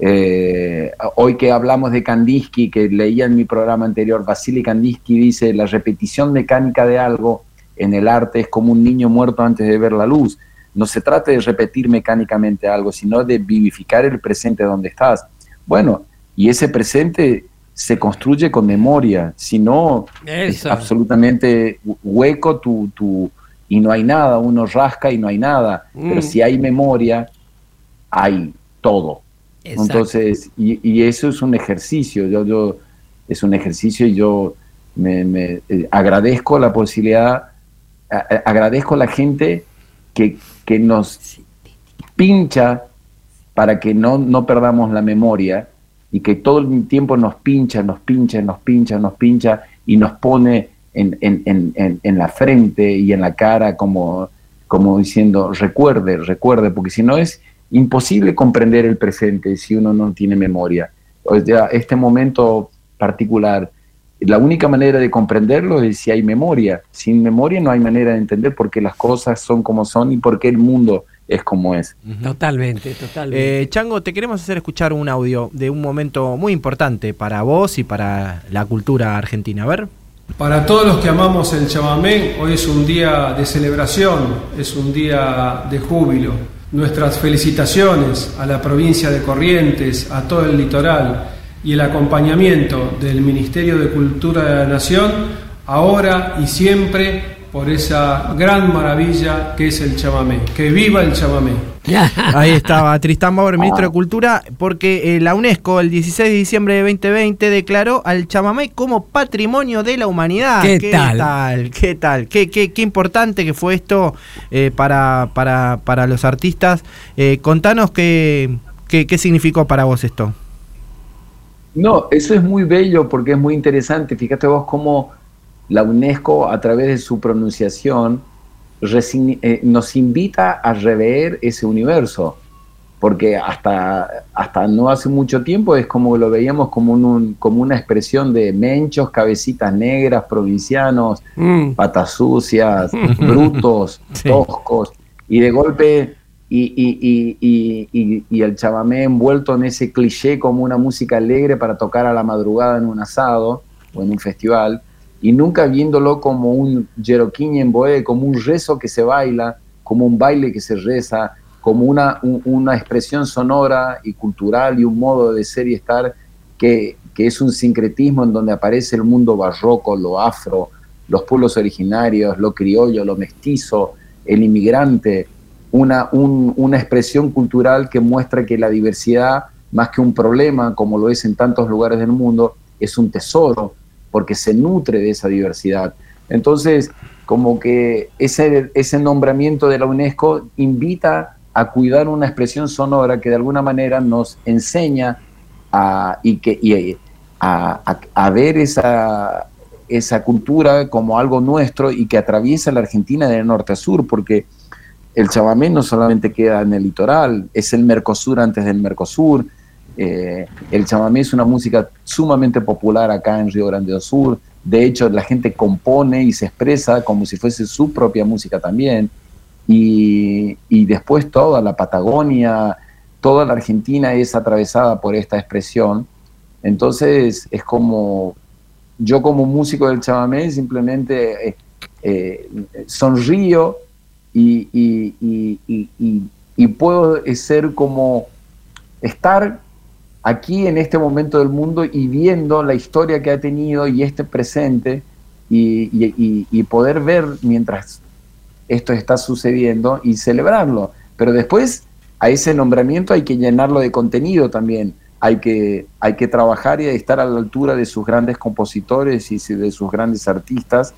Eh, hoy que hablamos de Kandinsky, que leía en mi programa anterior, Vasily Kandinsky dice, la repetición mecánica de algo en el arte es como un niño muerto antes de ver la luz. No se trata de repetir mecánicamente algo, sino de vivificar el presente donde estás. Bueno, y ese presente se construye con memoria, si no es absolutamente hueco tu, tu, y no hay nada, uno rasca y no hay nada, pero mm. si hay memoria, hay todo. Entonces, y, eso es un ejercicio, yo, yo, es un ejercicio y yo me, eh, agradezco la posibilidad, agradezco a la gente que, que nos pincha para que no, no perdamos la memoria y que todo el tiempo nos pincha, nos pincha, nos pincha, nos pincha y nos pone en, en, la frente y en la cara como, como diciendo, recuerde, recuerde, porque si no es imposible comprender el presente si uno no tiene memoria. O sea, este momento particular, la única manera de comprenderlo es si hay memoria. Sin memoria no hay manera de entender por qué las cosas son como son y por qué el mundo es como es. Totalmente, totalmente. Eh, Chango, te queremos hacer escuchar un audio de un momento muy importante para vos y para la cultura argentina. A ver. Para todos los que amamos el chamamé, hoy es un día de celebración, es un día de júbilo. Nuestras felicitaciones a la provincia de Corrientes, a todo el litoral y el acompañamiento del Ministerio de Cultura de la Nación, ahora y siempre por esa gran maravilla que es el chamamé. Que viva el chamamé. Ahí estaba Tristán Bauer, ministro de Cultura, porque eh, la UNESCO el 16 de diciembre de 2020 declaró al chamamé como patrimonio de la humanidad. ¿Qué, tal? ¿Qué tal? ¿Qué, qué, qué importante que fue esto eh, para, para, para, los artistas? Eh, contanos qué, qué, qué significó para vos esto. No, eso es muy bello porque es muy interesante. Fíjate vos cómo la UNESCO, a través de su pronunciación, eh, nos invita a rever ese universo porque hasta, hasta no hace mucho tiempo es como lo veíamos como, un, como una expresión de menchos, cabecitas negras, provincianos, mm. patas sucias, brutos, toscos, y de golpe, y, y, y, y, el chamamé envuelto en ese cliché como una música alegre para tocar a la madrugada en un asado o en un festival, y nunca viéndolo como un en boe, como un rezo que se baila, como un baile que se reza, como una, una expresión sonora y cultural y un modo de ser y estar que, que, es un sincretismo en donde aparece el mundo barroco, lo afro, los pueblos originarios, lo criollo, lo mestizo, el inmigrante, una, una expresión cultural que muestra que la diversidad, más que un problema, como lo es en tantos lugares del mundo, es un tesoro, porque se nutre de esa diversidad. Entonces, como que ese, ese nombramiento de la UNESCO invita a cuidar una expresión sonora que de alguna manera nos enseña a, y que, a, ver esa, esa cultura como algo nuestro y que atraviesa la Argentina de norte a sur, porque el chamamé no solamente queda en el litoral, es el Mercosur antes del Mercosur. Eh, el chamamé es una música sumamente popular acá en Río Grande do Sur. De hecho, la gente compone y se expresa como si fuese su propia música también y, después toda la Patagonia, toda la Argentina es atravesada por esta expresión. Entonces es como, yo como músico del chamamé simplemente eh, eh, sonrío y, y, puedo ser como estar aquí en este momento del mundo y viendo la historia que ha tenido y este presente y, poder ver mientras esto está sucediendo y celebrarlo. Pero después a ese nombramiento hay que llenarlo de contenido también. Hay que, hay que trabajar y estar a la altura de sus grandes compositores y de sus grandes artistas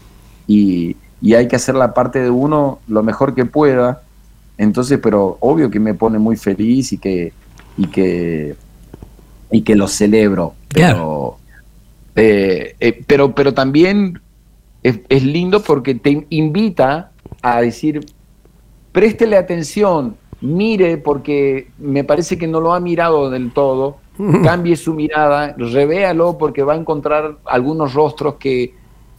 y, hay que hacer la parte de uno lo mejor que pueda. Entonces, pero obvio que me pone muy feliz y que, y que, y que lo celebro. Pero, eh, eh, pero, pero también es, es lindo porque te invita a decir, préstele atención, mire, porque me parece que no lo ha mirado del todo, cambie su mirada, revéalo porque va a encontrar algunos rostros que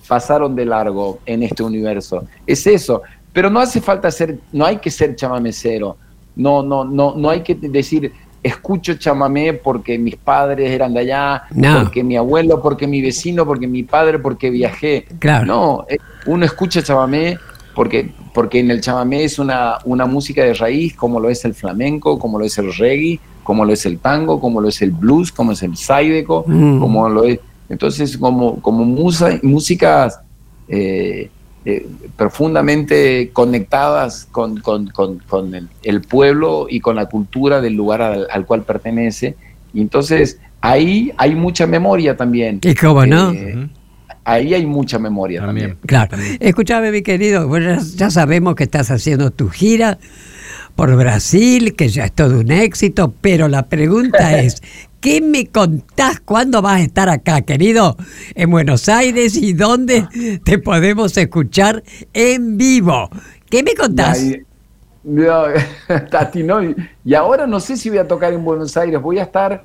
pasaron de largo en este universo. Es eso, pero no hace falta ser, no hay que ser chamamecero, no, no, no, no hay que decir, escucho chamamé porque mis padres eran de allá, porque mi abuelo, porque mi vecino, porque mi padre, porque viajé. Claro. No, eh, uno escucha chamamé porque, porque en el chamamé es una, una música de raíz, como lo es el flamenco, como lo es el reggae, como lo es el tango, como lo es el blues, como es el saideco, mm. como lo es. Entonces, como, como musa, músicas eh, eh, profundamente conectadas con, con, con, el, pueblo y con la cultura del lugar al, cual pertenece. Y entonces ahí hay mucha memoria también. ¿Y cómo no? Eh, ahí hay mucha memoria también. Claro. Escúchame, mi querido, bueno, ya sabemos que estás haciendo tu gira por Brasil, que ya es todo un éxito, pero la pregunta es, ¿qué me contás cuándo vas a estar acá, querido? En Buenos Aires y dónde te podemos escuchar en vivo. ¿Qué me contás? Tati, no, y ahora no sé si voy a tocar en Buenos Aires, voy a estar,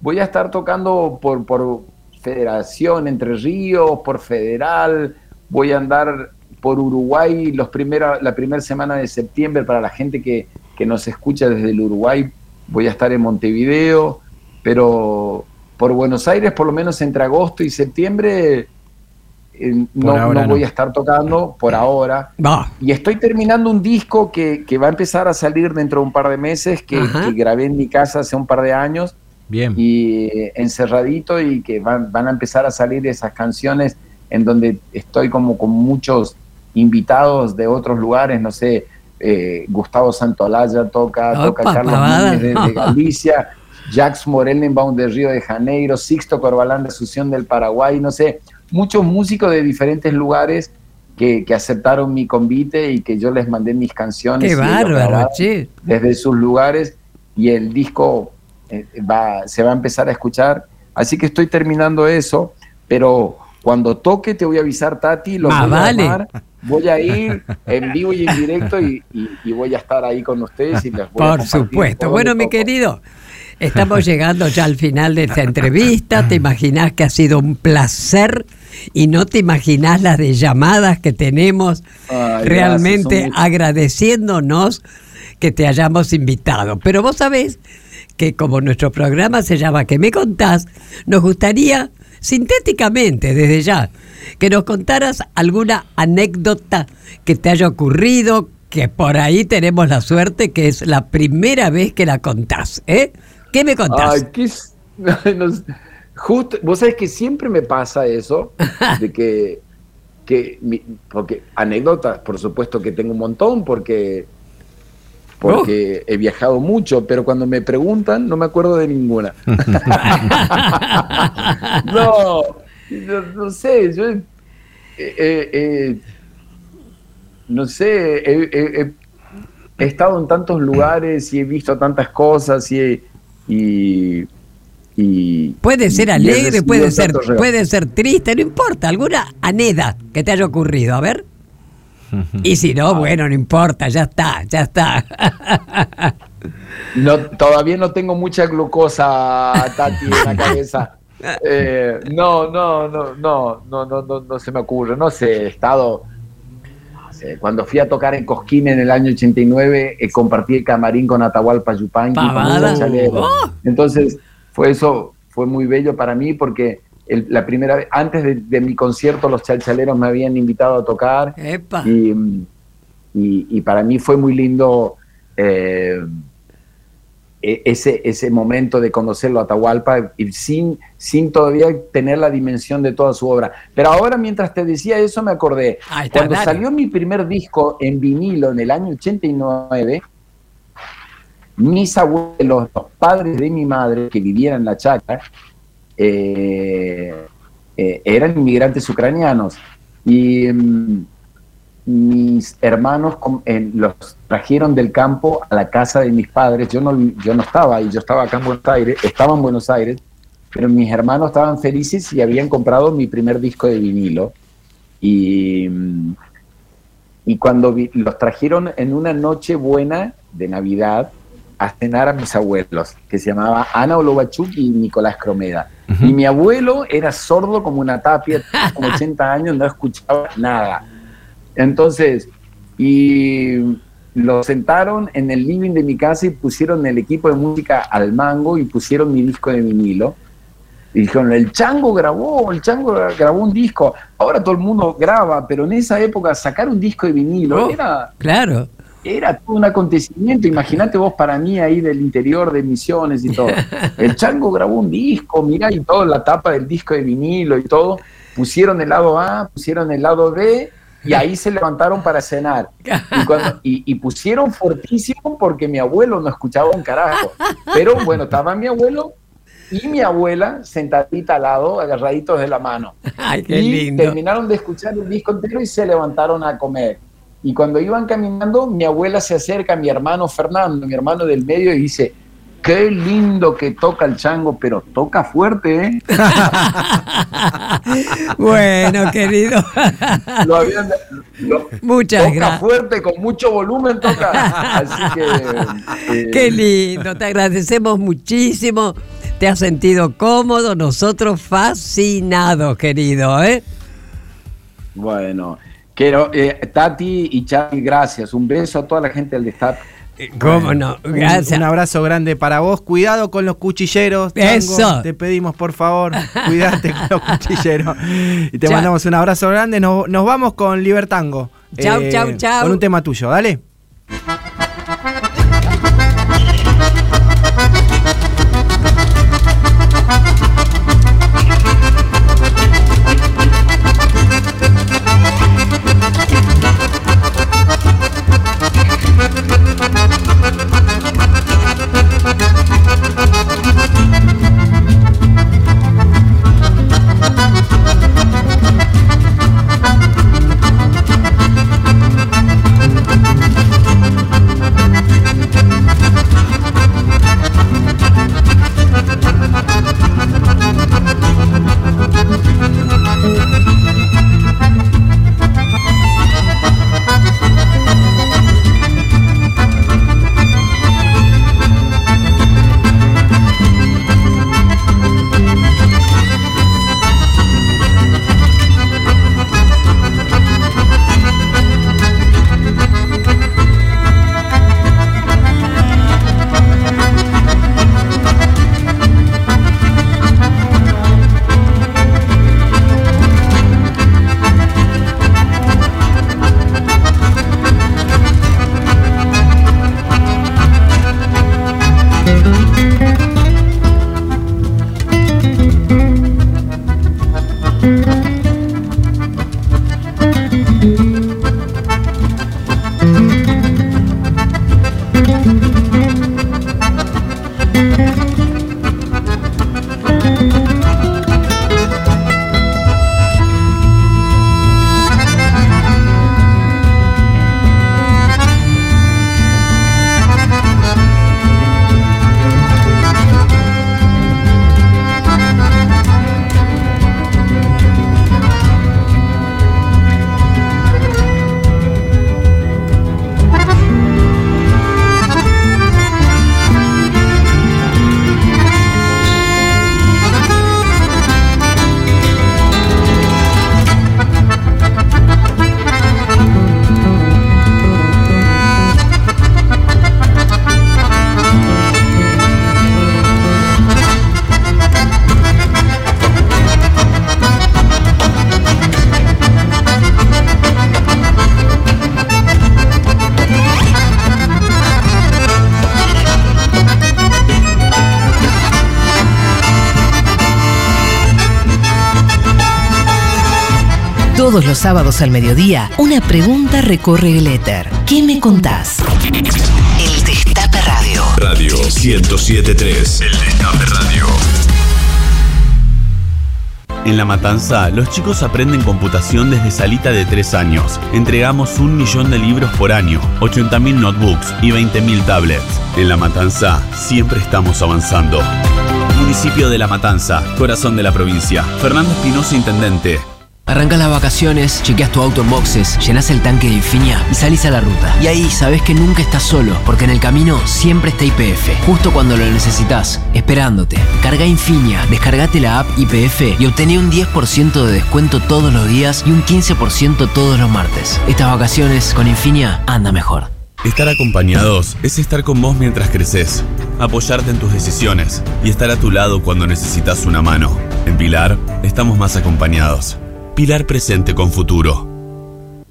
voy a estar tocando por, por Federación Entre Ríos, por Federal, voy a andar por Uruguay los primera, la primera semana de septiembre para la gente que, nos escucha desde el Uruguay, voy a estar en Montevideo, pero por Buenos Aires por lo menos entre agosto y septiembre eh, no, voy a estar tocando por ahora. Y estoy terminando un disco que, va a empezar a salir dentro de un par de meses, que, que grabé en mi casa hace un par de años. Bien. Y encerradito y que van, van, a empezar a salir esas canciones en donde estoy como con muchos invitados de otros lugares, no sé, eh, Gustavo Santolaya toca, toca Carlos Núñez de, Galicia, Jax Morelenbaum de Río de Janeiro, Sixto Corbalán de Asunción del Paraguay, no sé, muchos músicos de diferentes lugares que, que, aceptaron mi convite y que yo les mandé mis canciones. ¡Qué bárbaro, Desde sus lugares y el disco eh, va, se va a empezar a escuchar Así que estoy terminando eso, pero cuando toque te voy a avisar, Tati, lo voy a llamar, voy a ir en vivo y en directo y, voy a estar ahí con ustedes y les voy Por supuesto. Bueno, mi querido, estamos llegando ya al final de esta entrevista. Te imaginas que ha sido un placer y no te imaginas las de llamadas que tenemos realmente agradeciéndonos que te hayamos invitado. Pero vos sabés que como nuestro programa se llama ¿Qué me contás? Nos gustaría, sintéticamente, desde ya, que nos contaras alguna anécdota que te haya ocurrido, que por ahí tenemos la suerte que es la primera vez que la contás. ¿eh? ¿Qué me contás? Ay, qué... Justo, vos sabés que siempre me pasa eso, de que, que porque anécdotas, por supuesto que tengo un montón, porque, porque he viajado mucho, pero cuando me preguntan no me acuerdo de ninguna. no, no, sé, yo eh, eh, eh, no sé, he, estado en tantos lugares y he visto tantas cosas y, y puede ser alegre, puede ser, puede ser triste, no importa, alguna aneda que te haya ocurrido, a ver. Y si no, bueno, no importa, ya está, ya está. No, todavía no tengo mucha glucosa, Tati, en la cabeza. Eh, no, no, no, no, no, no, no, no se me ocurre. No sé, he estado. Cuando fui a tocar en Cosquín en el año 89, eh, compartí el camarín con Atahualpa Yupanqui. Oh. Entonces, fue eso, fue muy bello para mí porque la primera vez, antes de, mi concierto, los chalchaleros me habían invitado a tocar. Y, para mí fue muy lindo eh, ese, ese momento de conocerlo a Atahualpa y sin, sin todavía tener la dimensión de toda su obra. Pero ahora, mientras te decía eso, me acordé. Cuando salió mi primer disco en vinilo en el año 89, mis abuelos, los padres de mi madre que vivían en la chacra, eh, eh, eran inmigrantes ucranianos y mm, mis hermanos los trajeron del campo a la casa de mis padres. Yo no, yo no estaba ahí, yo estaba acá en Buenos Aires, estaba en Buenos Aires, pero mis hermanos estaban felices y habían comprado mi primer disco de vinilo. Y, y cuando los trajeron en una noche buena de Navidad, a cenar a mis abuelos, que se llamaba Ana Olovachuk y Nicolás Cromeda. Y mi abuelo era sordo como una tapia, como 80 años, no escuchaba nada. Entonces, y lo sentaron en el living de mi casa y pusieron el equipo de música al mango y pusieron mi disco de vinilo. Y dijeron, el Chango grabó, el Chango grabó un disco. Ahora todo el mundo graba, pero en esa época sacar un disco de vinilo oh, era... Claro era todo un acontecimiento. Imagínate vos para mí ahí del interior de Misiones y todo. El Chango grabó un disco, mirá, y todo, la tapa del disco de vinilo y todo. Pusieron el lado A, pusieron el lado B, y ahí se levantaron para cenar. Y, pusieron fortísimo porque mi abuelo no escuchaba un carajo. Pero bueno, estaba mi abuelo y mi abuela sentadita al lado, agarraditos de la mano. y terminaron de escuchar el disco entero y se levantaron a comer. Y cuando iban caminando, mi abuela se acerca a mi hermano Fernando, mi hermano del medio, y dice, qué lindo que toca el chango, pero toca fuerte, ¿eh? bueno, querido. Muchas toca gracias. fuerte, con mucho volumen toca. Así que. Eh, qué lindo, te agradecemos muchísimo. Te has sentido cómodo, nosotros fascinados, querido, ¿eh? Bueno, Quiero, eh, Tati y Charlie, gracias. Un beso a toda la gente del Destape. Eh, ¿Cómo no? Gracias. Un, abrazo grande para vos. Cuidado con los cuchilleros. Eso. Te pedimos, por favor, cuídate con los cuchilleros. Y te mandamos un abrazo grande. Nos, vamos con Libertango. Chau, eh, chau, chau. Con un tema tuyo, dale. Todos los sábados al mediodía, una pregunta recorre el éter. ¿Qué me contás? El Destape Radio. Radio 1073. El Destape Radio. En La Matanza, los chicos aprenden computación desde salita de 3 años. Entregamos un millón de libros por año, 80.000 notebooks y 20.000 tablets. En La Matanza, siempre estamos avanzando. Municipio de La Matanza, corazón de la provincia. Fernando Espinosa, intendente. Arrancas las vacaciones, chequeas tu auto en boxes, llenas el tanque de Infinia y salís a la ruta. Y ahí sabes que nunca estás solo, porque en el camino siempre está IPF, justo cuando lo necesitas, esperándote. Carga Infinia, descargate la app IPF y obtené un 10% de descuento todos los días y un 15% todos los martes. Estas vacaciones con Infinia anda mejor. Estar acompañados es estar con vos mientras creces, apoyarte en tus decisiones y estar a tu lado cuando necesitas una mano. En Pilar estamos más acompañados. Pilar presente con futuro.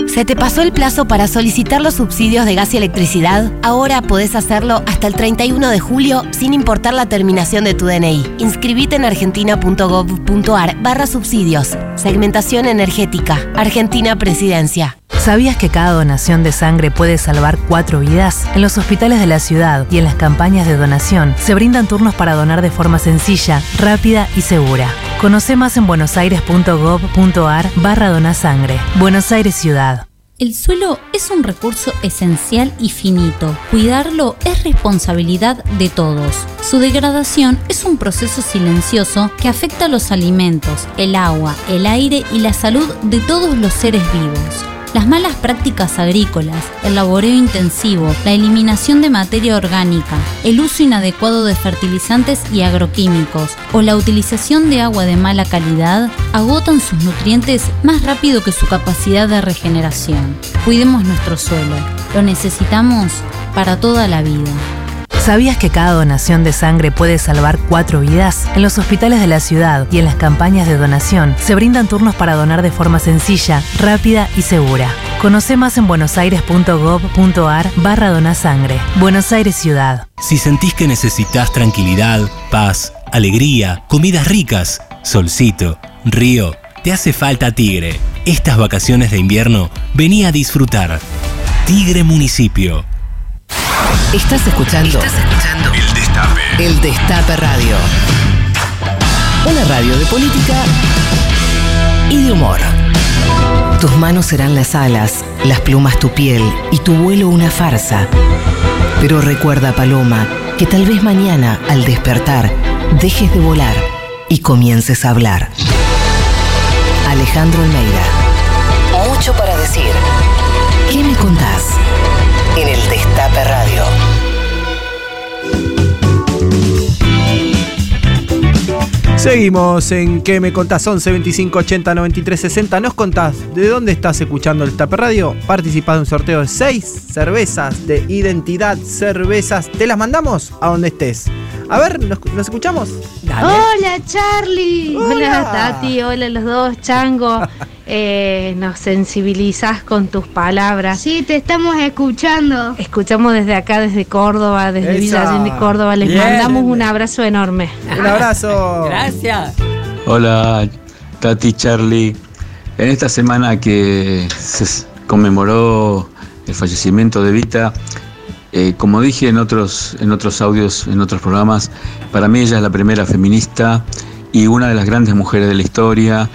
¿Se te pasó el plazo para solicitar los subsidios de gas y electricidad? Ahora podés hacerlo hasta el 31 de julio sin importar la terminación de tu DNI. Inscribite en argentina.gov.ar barra subsidios. Segmentación energética. Argentina Presidencia. ¿Sabías que cada donación de sangre puede salvar cuatro vidas? En los hospitales de la ciudad y en las campañas de donación se brindan turnos para donar de forma sencilla, rápida y segura. Conoce más en buenosaires.gov.ar barra donasangre. Buenos Aires Ciudad. El suelo es un recurso esencial y finito. Cuidarlo es responsabilidad de todos. Su degradación es un proceso silencioso que afecta a los alimentos, el agua, el aire y la salud de todos los seres vivos. Las malas prácticas agrícolas, el laboreo intensivo, la eliminación de materia orgánica, el uso inadecuado de fertilizantes y agroquímicos o la utilización de agua de mala calidad agotan sus nutrientes más rápido que su capacidad de regeneración. Cuidemos nuestro suelo, lo necesitamos para toda la vida. ¿Sabías que cada donación de sangre puede salvar cuatro vidas? En los hospitales de la ciudad y en las campañas de donación se brindan turnos para donar de forma sencilla, rápida y segura. Conoce más en buenosaires.gov.ar barra donasangre. Buenos Aires Ciudad. Si sentís que necesitas tranquilidad, paz, alegría, comidas ricas, solcito, río, te hace falta Tigre. Estas vacaciones de invierno vení a disfrutar. Tigre Municipio. Estás escuchando. El Destape. El Destape Radio. Una radio de política y de humor. Tus manos serán las alas, las plumas tu piel y tu vuelo una farsa. Pero recuerda, Paloma, que tal vez mañana, al despertar, dejes de volar y comiences a hablar. Alejandro Almeida. Mucho para decir. ¿Qué me contás? Seguimos en ¿Qué me contás? 11 25 80 93 60. ¿Nos contás de dónde estás escuchando el Tape Radio? Participás de un sorteo de 6 cervezas de identidad, cervezas. ¿Te las mandamos a donde estés? A ver, ¿nos, nos escuchamos? Hola Charlie, hola. Tati, hola los dos, Chango. Eh, nos sensibilizás con tus palabras. Sí, te estamos escuchando. Escuchamos desde acá, desde Córdoba, desde Esa. Villa Allende, Córdoba. Les Bien. mandamos un abrazo enorme. Un abrazo. Gracias. Hola, Tati Charlie. En esta semana que se conmemoró el fallecimiento de Vita, eh, como dije en otros, en otros audios, en otros programas, para mí ella es la primera feminista y una de las grandes mujeres de la historia.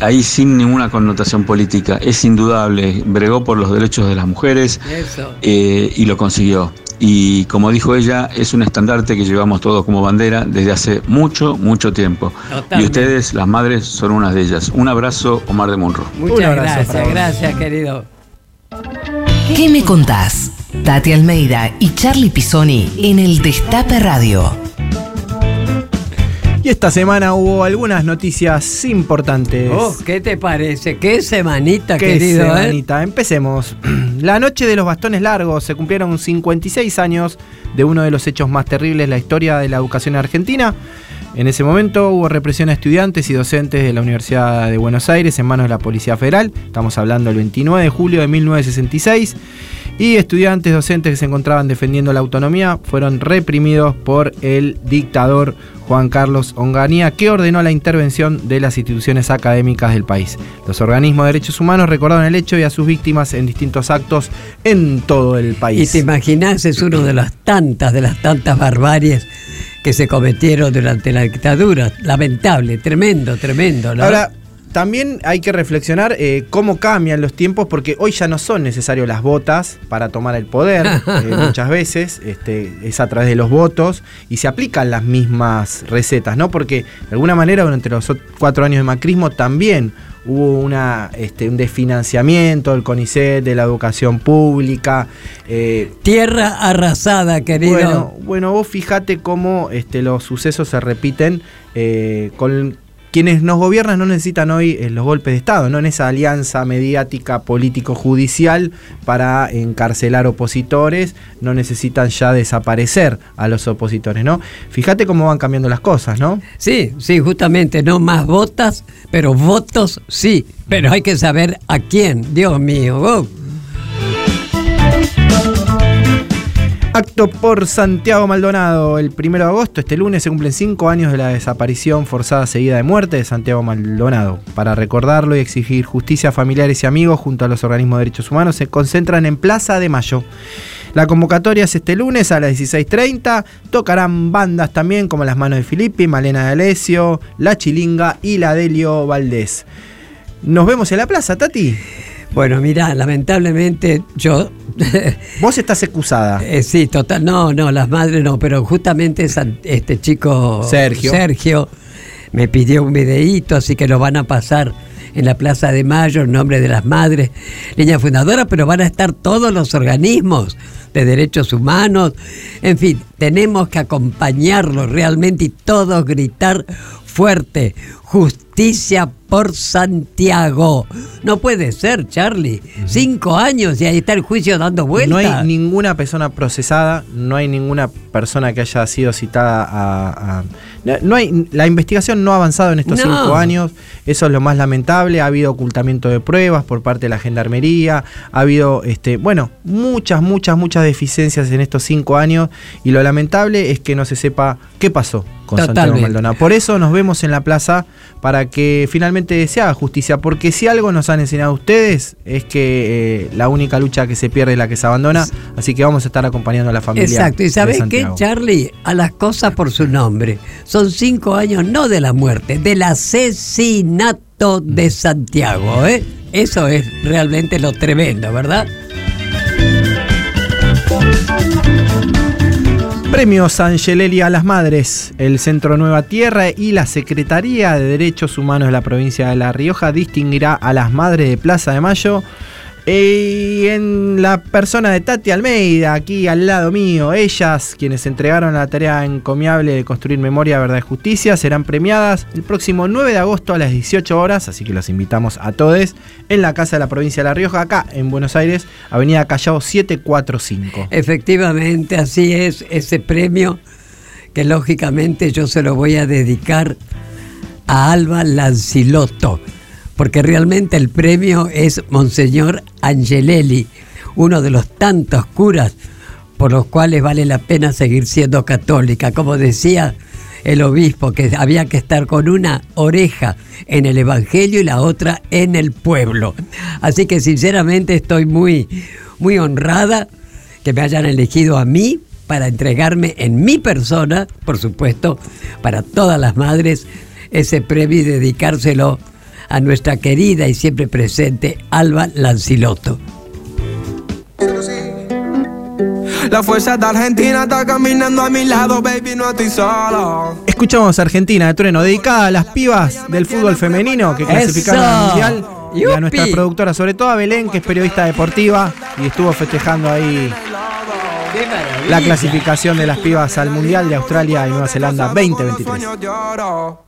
Ahí sin ninguna connotación política, es indudable, bregó por los derechos de las mujeres eh, y lo consiguió. Y como dijo ella, es un estandarte que llevamos todos como bandera desde hace mucho, mucho tiempo. Totalmente. Y ustedes, las madres, son unas de ellas. Un abrazo, Omar de Munro. Muchas abrazo gracias, gracias, querido. ¿Qué me contás? Tati Almeida y Charlie Pisoni en el Destape Radio. Y esta semana hubo algunas noticias importantes. Oh, ¿Qué te parece? Qué semanita, Qué querido. ¿eh? semanita. Empecemos. La noche de los bastones largos se cumplieron 56 años de uno de los hechos más terribles de la historia de la educación argentina. En ese momento hubo represión a estudiantes y docentes de la Universidad de Buenos Aires en manos de la Policía Federal. Estamos hablando del 29 de julio de 1966. Y estudiantes docentes que se encontraban defendiendo la autonomía fueron reprimidos por el dictador Juan Carlos Onganía, que ordenó la intervención de las instituciones académicas del país. Los organismos de derechos humanos recordaron el hecho y a sus víctimas en distintos actos en todo el país. Y te imaginas, es uno de las tantas, de las tantas barbaries que se cometieron durante la dictadura. Lamentable, tremendo, tremendo. ¿no? Ahora, también hay que reflexionar eh, cómo cambian los tiempos, porque hoy ya no son necesarios las botas para tomar el poder. eh, muchas veces este, es a través de los votos y se aplican las mismas recetas, ¿no? Porque de alguna manera durante los cuatro años de macrismo también hubo una, este, un desfinanciamiento del CONICET, de la educación pública. eh, Tierra arrasada, querido. bueno, bueno, vos fijate cómo este, los sucesos se repiten eh, con quienes nos gobiernan no necesitan hoy eh, los golpes de Estado, no en esa alianza mediática político-judicial para encarcelar opositores, no necesitan ya desaparecer a los opositores, ¿no? Fíjate cómo van cambiando las cosas, ¿no? Sí, sí, justamente, no más votas, pero votos sí. Pero hay que saber a quién, Dios mío. oh. Acto por Santiago Maldonado. El 1 de agosto, este lunes, se cumplen cinco años de la desaparición forzada seguida de muerte de Santiago Maldonado. Para recordarlo y exigir justicia a familiares y amigos junto a los organismos de derechos humanos, se concentran en Plaza de Mayo. La convocatoria es este lunes a las 16.30. Tocarán bandas también como Las Manos de Filippi, Malena de Alessio, La Chilinga y la Delio Valdés. Nos vemos en la plaza, Tati. Bueno, mira, lamentablemente yo. Vos estás excusada. Eh, sí, total. No, no, las madres no, pero justamente este chico Sergio. Sergio me pidió un videíto, así que lo van a pasar en la Plaza de Mayo en nombre de las madres, niñas fundadoras, pero van a estar todos los organismos de derechos humanos. En fin, tenemos que acompañarlos realmente y todos gritar fuerte. Justicia por Santiago. No puede ser, Charlie. Cinco años y ahí está el juicio dando vueltas. No hay ninguna persona procesada, no hay ninguna persona que haya sido citada a. a- no- no hay, la investigación no ha avanzado en estos No. cinco años, eso es lo más lamentable. Ha habido ocultamiento de pruebas por parte de la gendarmería, ha habido, este, bueno, muchas, muchas, muchas deficiencias en estos cinco años y lo lamentable es que no se sepa qué pasó con Santiago Totalmente. Maldonado. Por eso nos vemos en la plaza para que finalmente se haga justicia, porque si algo nos han enseñado ustedes es que eh, la única lucha que se pierde es la que se abandona, así que vamos a estar acompañando a la familia. Exacto, y ¿sabes qué, Santiago. Charlie? A las cosas por su nombre. Son cinco años no de la muerte, del asesinato de Santiago, ¿eh? Eso es realmente lo tremendo, ¿verdad? Premios Angelelli a las Madres, el Centro Nueva Tierra y la Secretaría de Derechos Humanos de la provincia de La Rioja distinguirá a las Madres de Plaza de Mayo. Y en la persona de Tati Almeida, aquí al lado mío, ellas, quienes entregaron la tarea encomiable de construir memoria, verdad y justicia, serán premiadas el próximo 9 de agosto a las 18 horas, así que los invitamos a todos en la Casa de la Provincia de La Rioja, acá en Buenos Aires, Avenida Callao 745. Efectivamente, así es, ese premio que lógicamente yo se lo voy a dedicar a Alba Lancilotto, porque realmente el premio es Monseñor Angelelli, uno de los tantos curas por los cuales vale la pena seguir siendo católica. Como decía el obispo, que había que estar con una oreja en el Evangelio y la otra en el pueblo. Así que sinceramente estoy muy, muy honrada que me hayan elegido a mí para entregarme en mi persona, por supuesto, para todas las madres, ese premio y dedicárselo a nuestra querida y siempre presente Alba Lancilotto. La fuerza de Argentina está caminando a mi lado, baby, no estoy solo. Escuchamos Argentina de Trueno, dedicada a las pibas del fútbol femenino que clasificaron al Mundial. Y a nuestra productora, sobre todo a Belén, que es periodista deportiva y estuvo festejando ahí la clasificación de las pibas al Mundial de Australia y Nueva Zelanda 2023.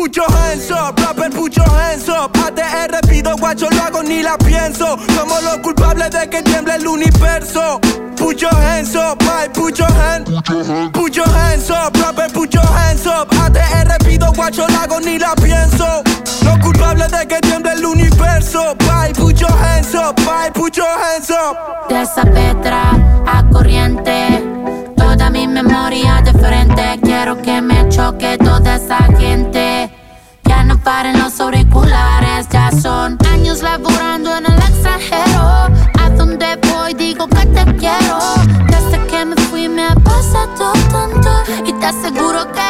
Put your hands up, rapper, put your hands up. ATR pido guacho, lo hago ni la pienso. Somos los culpables de que tiemble el universo. Put your hands up, my, put your hands. Put your hands up, rapper, put your hands up. ATR pido guacho, lo hago ni la pienso. Culpables culpable de que tiemble el universo. Bye, put your hands up, bye, put your hands up. De esa Petra a corriente, toda mi memoria de frente. Quiero que me choque toda esa gente. Ya no paren los auriculares, ya son años laburando en el extranjero. A donde voy digo que te quiero. Desde que me fui me ha pasado tanto y te aseguro que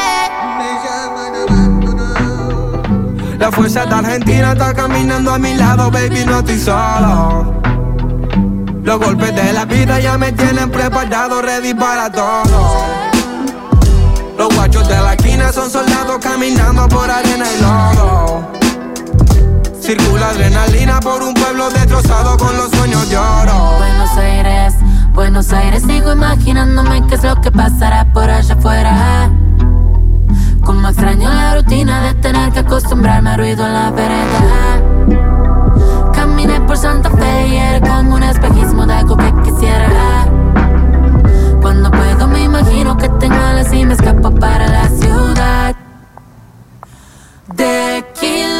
La fuerza de Argentina está caminando a mi lado, baby, no estoy solo. Los golpes de la vida ya me tienen preparado, ready para todo. Los guachos de la esquina son soldados caminando por arena y lodo. Circula adrenalina por un pueblo destrozado con los sueños de oro. Buenos Aires, Buenos Aires, sigo imaginándome qué es lo que pasará por allá afuera. Como extraño la rutina de tener que acostumbrarme a ruido en la vereda. Caminé por Santa Fe y era como un espejismo de algo que quisiera. Cuando puedo me imagino que tengo alas y me escapo para la ciudad de Quilombo.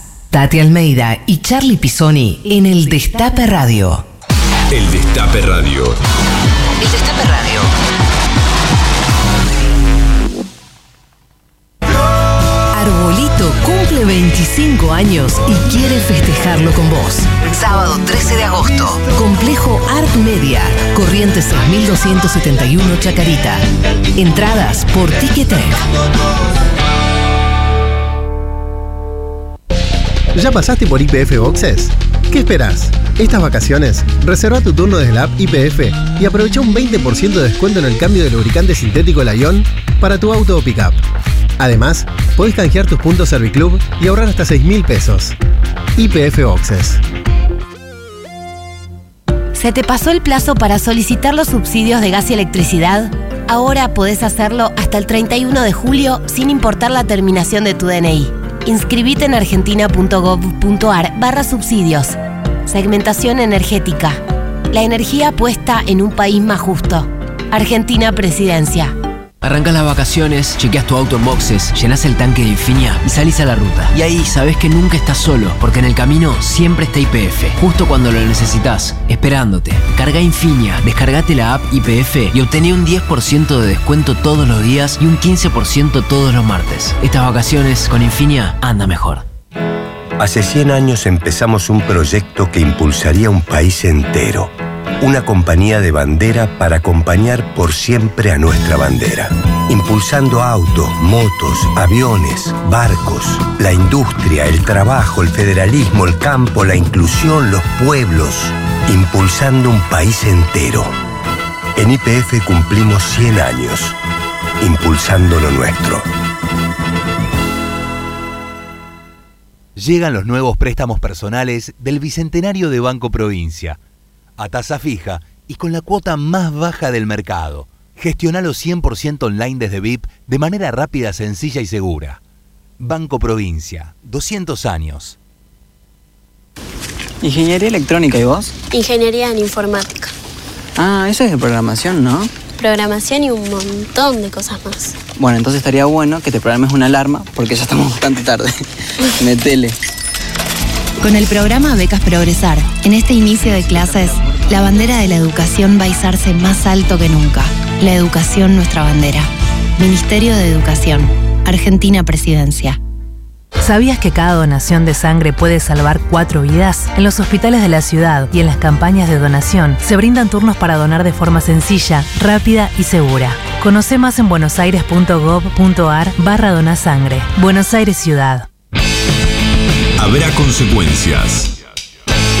Tati Almeida y Charlie Pisoni en el Destape Radio. El Destape Radio. El Destape Radio. Arbolito cumple 25 años y quiere festejarlo con vos. Sábado 13 de agosto. Complejo Art Media. Corriente 6271 Chacarita. Entradas por Ticketek. ¿Ya pasaste por IPF Boxes? ¿Qué esperás? Estas vacaciones, reserva tu turno desde la app IPF y aprovecha un 20% de descuento en el cambio de lubricante sintético Lion para tu auto o pickup. Además, podés canjear tus puntos Serviclub y ahorrar hasta 6 mil pesos. IPF Boxes. ¿Se te pasó el plazo para solicitar los subsidios de gas y electricidad? Ahora podés hacerlo hasta el 31 de julio sin importar la terminación de tu DNI. Inscribite en argentina.gov.ar barra subsidios. Segmentación energética. La energía puesta en un país más justo. Argentina Presidencia. Arrancas las vacaciones, chequeas tu auto en boxes, llenas el tanque de Infinia y salís a la ruta. Y ahí sabes que nunca estás solo, porque en el camino siempre está IPF, justo cuando lo necesitas, esperándote. Carga Infinia, descargate la app IPF y obtené un 10% de descuento todos los días y un 15% todos los martes. Estas vacaciones con Infinia anda mejor. Hace 100 años empezamos un proyecto que impulsaría un país entero. Una compañía de bandera para acompañar por siempre a nuestra bandera. Impulsando autos, motos, aviones, barcos, la industria, el trabajo, el federalismo, el campo, la inclusión, los pueblos. impulsando un país entero. En IPF cumplimos 100 años, impulsando lo nuestro. Llegan los nuevos préstamos personales del Bicentenario de Banco Provincia, a tasa fija y con la cuota más baja del mercado. Gestionalo 100% online desde VIP de manera rápida, sencilla y segura. Banco Provincia, 200 años. Ingeniería electrónica, ¿y vos? Ingeniería en informática. Ah, eso es de programación, ¿no? Programación y un montón de cosas más. Bueno, entonces estaría bueno que te programes una alarma porque ya estamos bastante tarde. Metele. Con el programa Becas Progresar, en este inicio de clases, la bandera de la educación va a izarse más alto que nunca. La educación nuestra bandera. Ministerio de Educación. Argentina Presidencia. ¿Sabías que cada donación de sangre puede salvar cuatro vidas? En los hospitales de la ciudad y en las campañas de donación se brindan turnos para donar de forma sencilla, rápida y segura. Conoce más en buenosaires.gov.ar barra donasangre. Buenos Aires Ciudad. Habrá consecuencias.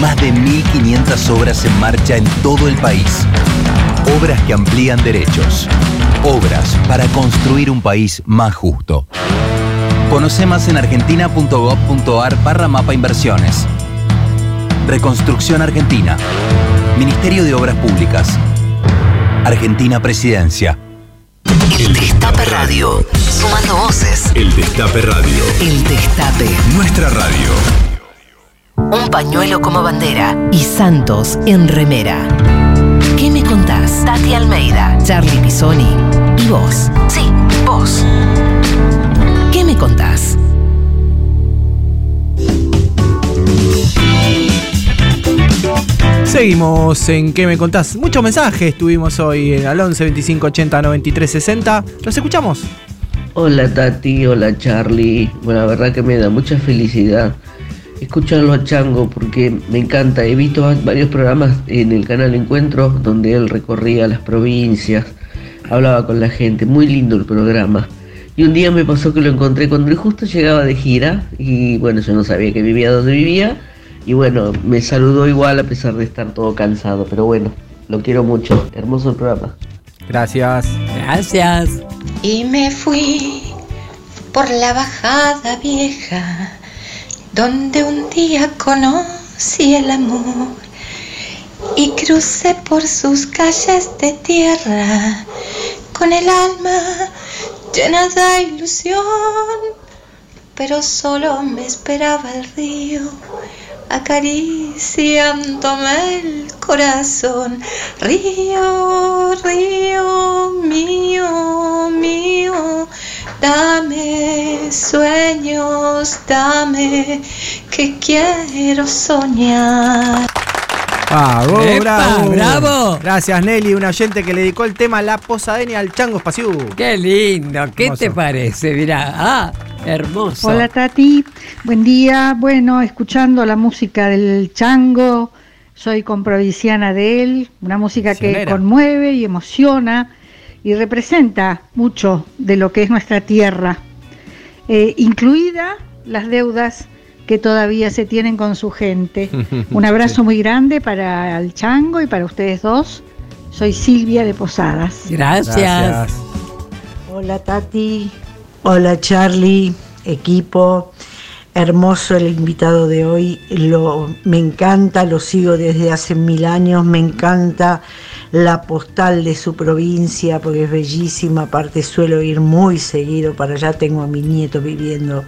Más de 1.500 obras en marcha en todo el país. Obras que amplían derechos. Obras para construir un país más justo. Conoce más en argentina.gov.ar barra mapa inversiones. Reconstrucción Argentina. Ministerio de Obras Públicas. Argentina Presidencia. El Destape Radio. Sumando voces. El Destape Radio. El Destape. Nuestra radio. Un pañuelo como bandera y Santos en remera. ¿Qué me contás? Tati Almeida, Charlie Pisoni y vos. Sí, vos. ¿Qué me contás? Seguimos en ¿Qué me contás? Muchos mensajes tuvimos hoy en al 11 25 80 93 60. ¿Los escuchamos? Hola Tati, hola Charlie. Bueno, la verdad que me da mucha felicidad escucharlo a Chango porque me encanta. He visto va- varios programas en el canal Encuentro donde él recorría las provincias, hablaba con la gente. Muy lindo el programa. Y un día me pasó que lo encontré cuando él justo llegaba de gira y bueno, yo no sabía que vivía donde vivía. Y bueno, me saludó igual a pesar de estar todo cansado. Pero bueno, lo quiero mucho. Hermoso el programa. Gracias. Gracias. Y me fui por la bajada vieja, donde un día conocí el amor y crucé por sus calles de tierra con el alma llena de ilusión, pero solo me esperaba el río acariciándome el corazón. Río, río mío, mío, dame sueños, dame que quiero soñar. Bravo, ¡Epa, bravo. bravo! Gracias, Nelly, una oyente que le dedicó el tema La Posadenia al Chango Espaciú. Qué lindo. ¿Qué Hermoso. te parece? Mirá, ah, hermoso. Hola Tati, buen día. Bueno, escuchando la música del chango, soy comprovisiana de él, una música que conmueve y emociona y representa mucho de lo que es nuestra tierra, eh, incluida las deudas que todavía se tienen con su gente. Un abrazo muy grande para el chango y para ustedes dos. Soy Silvia de Posadas. Gracias. Hola Tati, hola Charlie, equipo. Hermoso el invitado de hoy, lo, me encanta, lo sigo desde hace mil años, me encanta la postal de su provincia, porque es bellísima, aparte suelo ir muy seguido para allá, tengo a mi nieto viviendo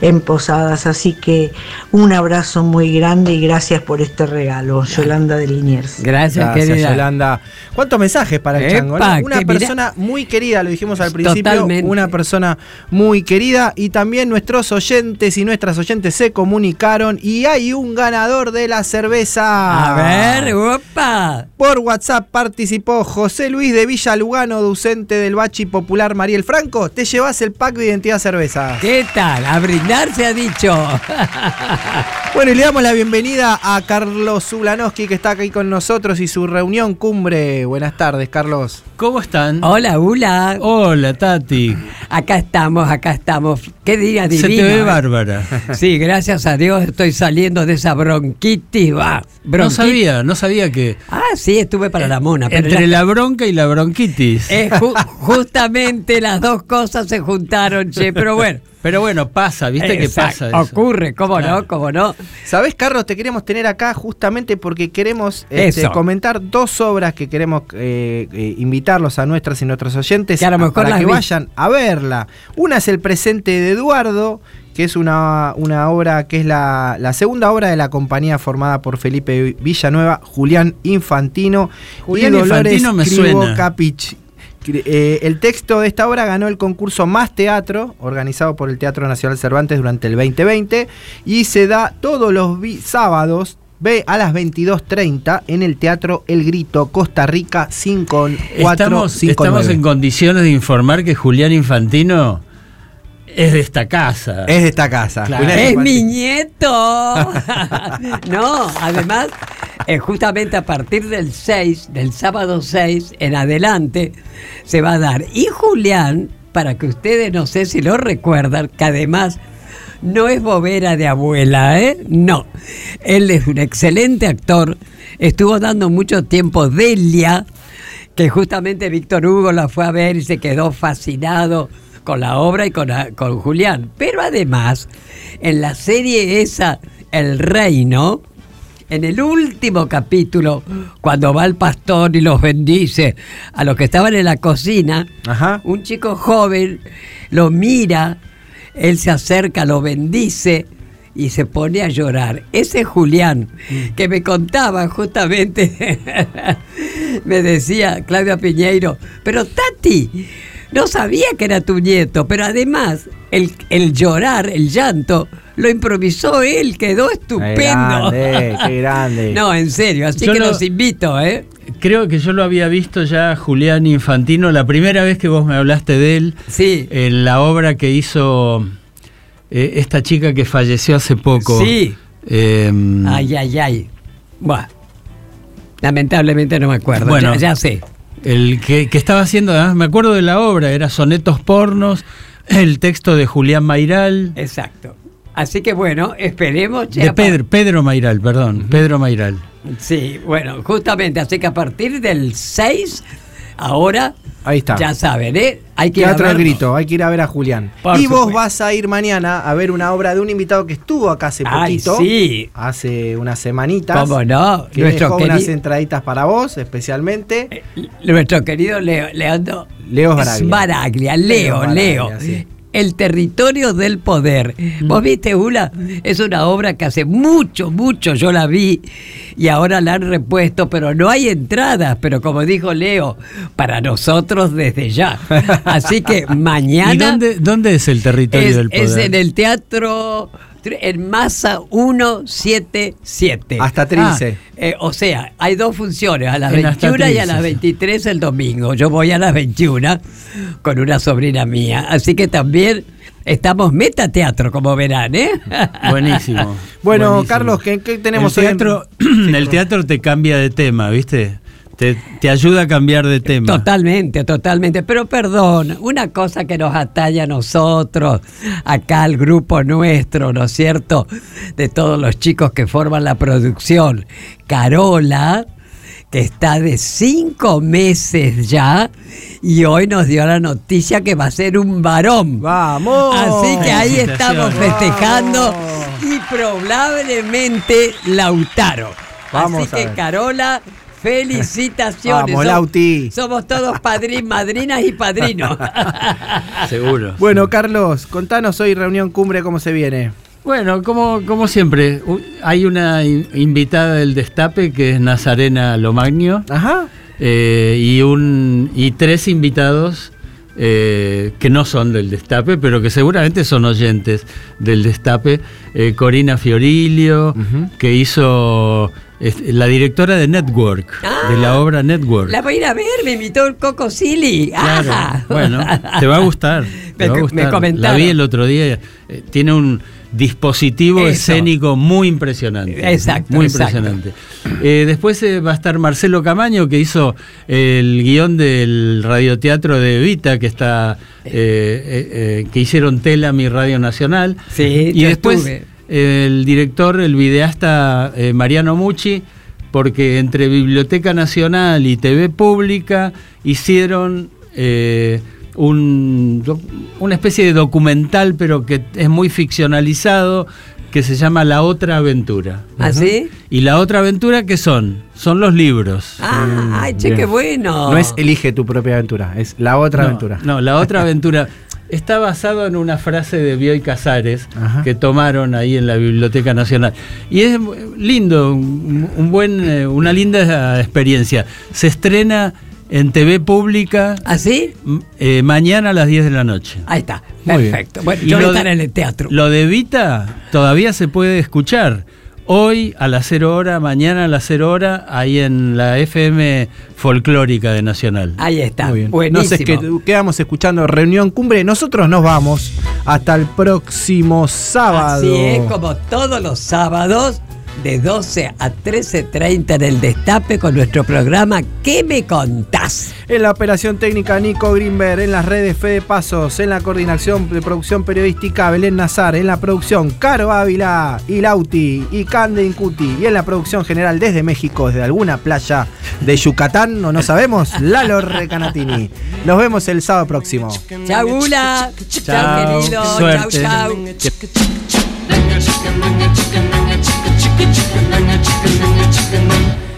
en Posadas, así que un abrazo muy grande y gracias por este regalo, Yolanda de Liniers. Gracias, Gracias, querida. Yolanda. ¿Cuántos mensajes para el Epa, chango? no? Una persona muy querida, lo dijimos al principio. Totalmente. Una persona muy querida. Y también nuestros oyentes y nuestras oyentes se comunicaron. Y hay un ganador de la cerveza. A ver, opa. Por WhatsApp participó José Luis de Villa Lugano, docente del Bachi Popular Mariel Franco. Te llevas el pack de identidad cerveza. ¿Qué tal? A brindar se ha dicho. Bueno, y le damos la bienvenida a Carlos Zulanowski, que está aquí con nosotros y su reunión cumbre. Buenas tardes, Carlos. ¿Cómo están? Hola, Ula. Hola, Tati. Acá estamos, acá estamos. Qué día divino. Se te ve ¿eh? bárbara. Sí, gracias a Dios estoy saliendo de esa bronquitis. Va, No sabía, no sabía que Ah, sí, estuve para la pero entre la bronca y la bronquitis. Ju- justamente las dos cosas se juntaron, che, pero bueno. Pero bueno, pasa, ¿viste que pasa eso? Ocurre, cómo Claro. no, cómo no. ¿Sabés, Carlos? Te queremos tener acá justamente porque queremos este, comentar dos obras que queremos eh, eh, invitarlos a nuestras y nuestros oyentes Que a lo mejor para las que vi. vayan a verla. Una es El presente de Eduardo, que es una, una obra que es la, la segunda obra de la compañía formada por Felipe Villanueva, Julián Infantino Julián y Dolores Infantino me suena. Capich. Eh, el texto de esta obra ganó el concurso Más Teatro, organizado por el Teatro Nacional Cervantes durante el 2020, y se da todos los sábados ve a las 22.30 en el Teatro El Grito, Costa Rica, 5459. Estamos, estamos en condiciones de informar que Julián Infantino es de esta casa. Es de esta casa. Claro. Es mi nieto. no, además, eh, justamente a partir del 6, del sábado 6 en adelante, se va a dar. Y Julián, para que ustedes no sé si lo recuerdan, que además no es bobera de abuela, ¿eh? No. Él es un excelente actor. Estuvo dando mucho tiempo Delia, que justamente Víctor Hugo la fue a ver y se quedó fascinado con la obra y con, la- con Julián. Pero además, en la serie esa, El Reino, en el último capítulo, cuando va el pastor y los bendice a los que estaban en la cocina, un chico joven lo mira, él se acerca, lo bendice y se pone a llorar. Ese Julián, que me contaba justamente, me decía Claudia Piñeiro, pero Tati, no sabía que era tu nieto, pero además el, el llorar, el llanto, lo improvisó él, quedó estupendo. grande, qué grande. No, en serio, así Yo que lo- los invito, ¿eh? Creo que yo lo había visto ya Julián Infantino la primera vez que vos me hablaste de él. Sí. En la obra que hizo eh, esta chica que falleció hace poco. Sí. Eh, Ay, ay, ay. Buah. Lamentablemente no me acuerdo. Bueno. ya, ya sé. El que, que estaba haciendo, además me acuerdo de la obra, era Sonetos Pornos, el texto de Julián Mairal. Exacto. Así que bueno, esperemos. De Pedro, Pedro Mairal, perdón, Pedro Mairal. Sí, bueno, justamente, así que a partir del 6, ahora, Ahí está. ya saben, ¿eh? Hay que ir a Teatro El verlo. Grito, hay que ir a ver a Julián. Por y vos vas a ir mañana a ver una obra de un invitado que estuvo acá hace Ay, poquito. sí. Hace unas semanitas. ¿Cómo no? Que Nuestro dejó unas Eh, entraditas para vos, especialmente. Nuestro querido Leo, Leandro Leo Sbaraglia. Sbaraglia, Leo, Leo Leo. Sí. El territorio del poder. Vos viste, Ula, es una obra que hace mucho, mucho yo la vi y ahora la han repuesto, pero no hay entradas, pero como dijo Leo, para nosotros desde ya. Así que mañana ¿Y dónde, dónde es el territorio es, del poder? es en el teatro en masa 177. Hasta Trince. Ah, eh, o sea, hay dos funciones, a las En hasta 21 y a las sí. 23 el domingo. Yo voy a las 21 con una sobrina mía. Así que también estamos metateatro, como verán, ¿eh? Buenísimo. Bueno, buenísimo. Carlos, ¿qué, qué tenemos el hoy en- teatro, el teatro te cambia de tema, ¿viste? Te, te ayuda a cambiar de tema. Totalmente, totalmente. Pero perdón, una cosa que nos atalla a nosotros, acá al grupo nuestro, ¿no es cierto? De todos los chicos que forman la producción. Carola, que está de cinco meses ya, y hoy nos dio la noticia que va a ser un varón. ¡Vamos! Así que ahí estamos festejando y probablemente Lautaro. Vamos Así a que ver. Carola, Felicitaciones. Vamos, Lauti. Somos todos padrinos, madrinas y padrinos. Seguro. Bueno, Carlos, contanos hoy reunión cumbre cómo se viene. Bueno, como, como siempre, hay una in- invitada del Destape que es Nazarena Lomagno. Ajá. eh, y, un, y tres invitados eh, que no son del Destape, pero que seguramente son oyentes del Destape. Eh, Corina Fiorilio, que hizo la directora de Network, de la obra Network. La voy a ir a ver, me invitó el Coco Silly. Claro, Ah. bueno, te va a gustar. te Me- va a me gustar. La vi el otro día. eh, tiene un dispositivo Eso. escénico muy impresionante. Exacto, Muy exacto. impresionante. Eh, después eh, va a estar Marcelo Camaño, que hizo el guion del radioteatro de Evita, que está eh, que hicieron Tela, mi Radio Nacional. Sí, y después estuve. El director, el videasta eh, Mariano Mucci, porque entre Biblioteca Nacional y TV Pública hicieron eh, un, una especie de documental, pero que es muy ficcionalizado, que se llama La Otra Aventura. ¿Ah, sí? ¿Y La Otra Aventura qué son? Son los libros. Ah, ay, che, Bien. qué bueno. No es elige tu propia aventura, es la otra No, aventura. No, la otra aventura está basado en una frase de Bioy Casares que tomaron ahí en la Biblioteca Nacional. Y es lindo, un, un buen, eh, una linda experiencia. Se estrena en TV pública. ¿Así? mañana a las 10 de la noche. Ahí está, Muy bien. perfecto. Bueno, Y yo a lo de- estar en el teatro. Lo de Vita todavía se puede escuchar. Hoy a las 0 hora, mañana a las 0 hora, ahí en la FM folclórica de Nacional. Ahí está. Muy bien. Buenísimo. Que quedamos escuchando reunión cumbre. Nosotros nos vamos hasta el próximo sábado. Así es, como todos los sábados, de 12 a 13.30 en el Destape con nuestro programa ¿Qué me contás? En la operación técnica Nico Greenberg, en las redes Fede Pasos, en la coordinación de producción periodística Belén Nazar, en la producción Caro Ávila y Lauti y Cande Incuti, y en la producción general desde México, desde alguna playa de Yucatán, o no sabemos, Lalo Recanatini. Nos vemos el sábado próximo. Chau, Gula. Chau, querido. Chau, chau. Chicken, chicken, chicken, chicken, chicken, chicken.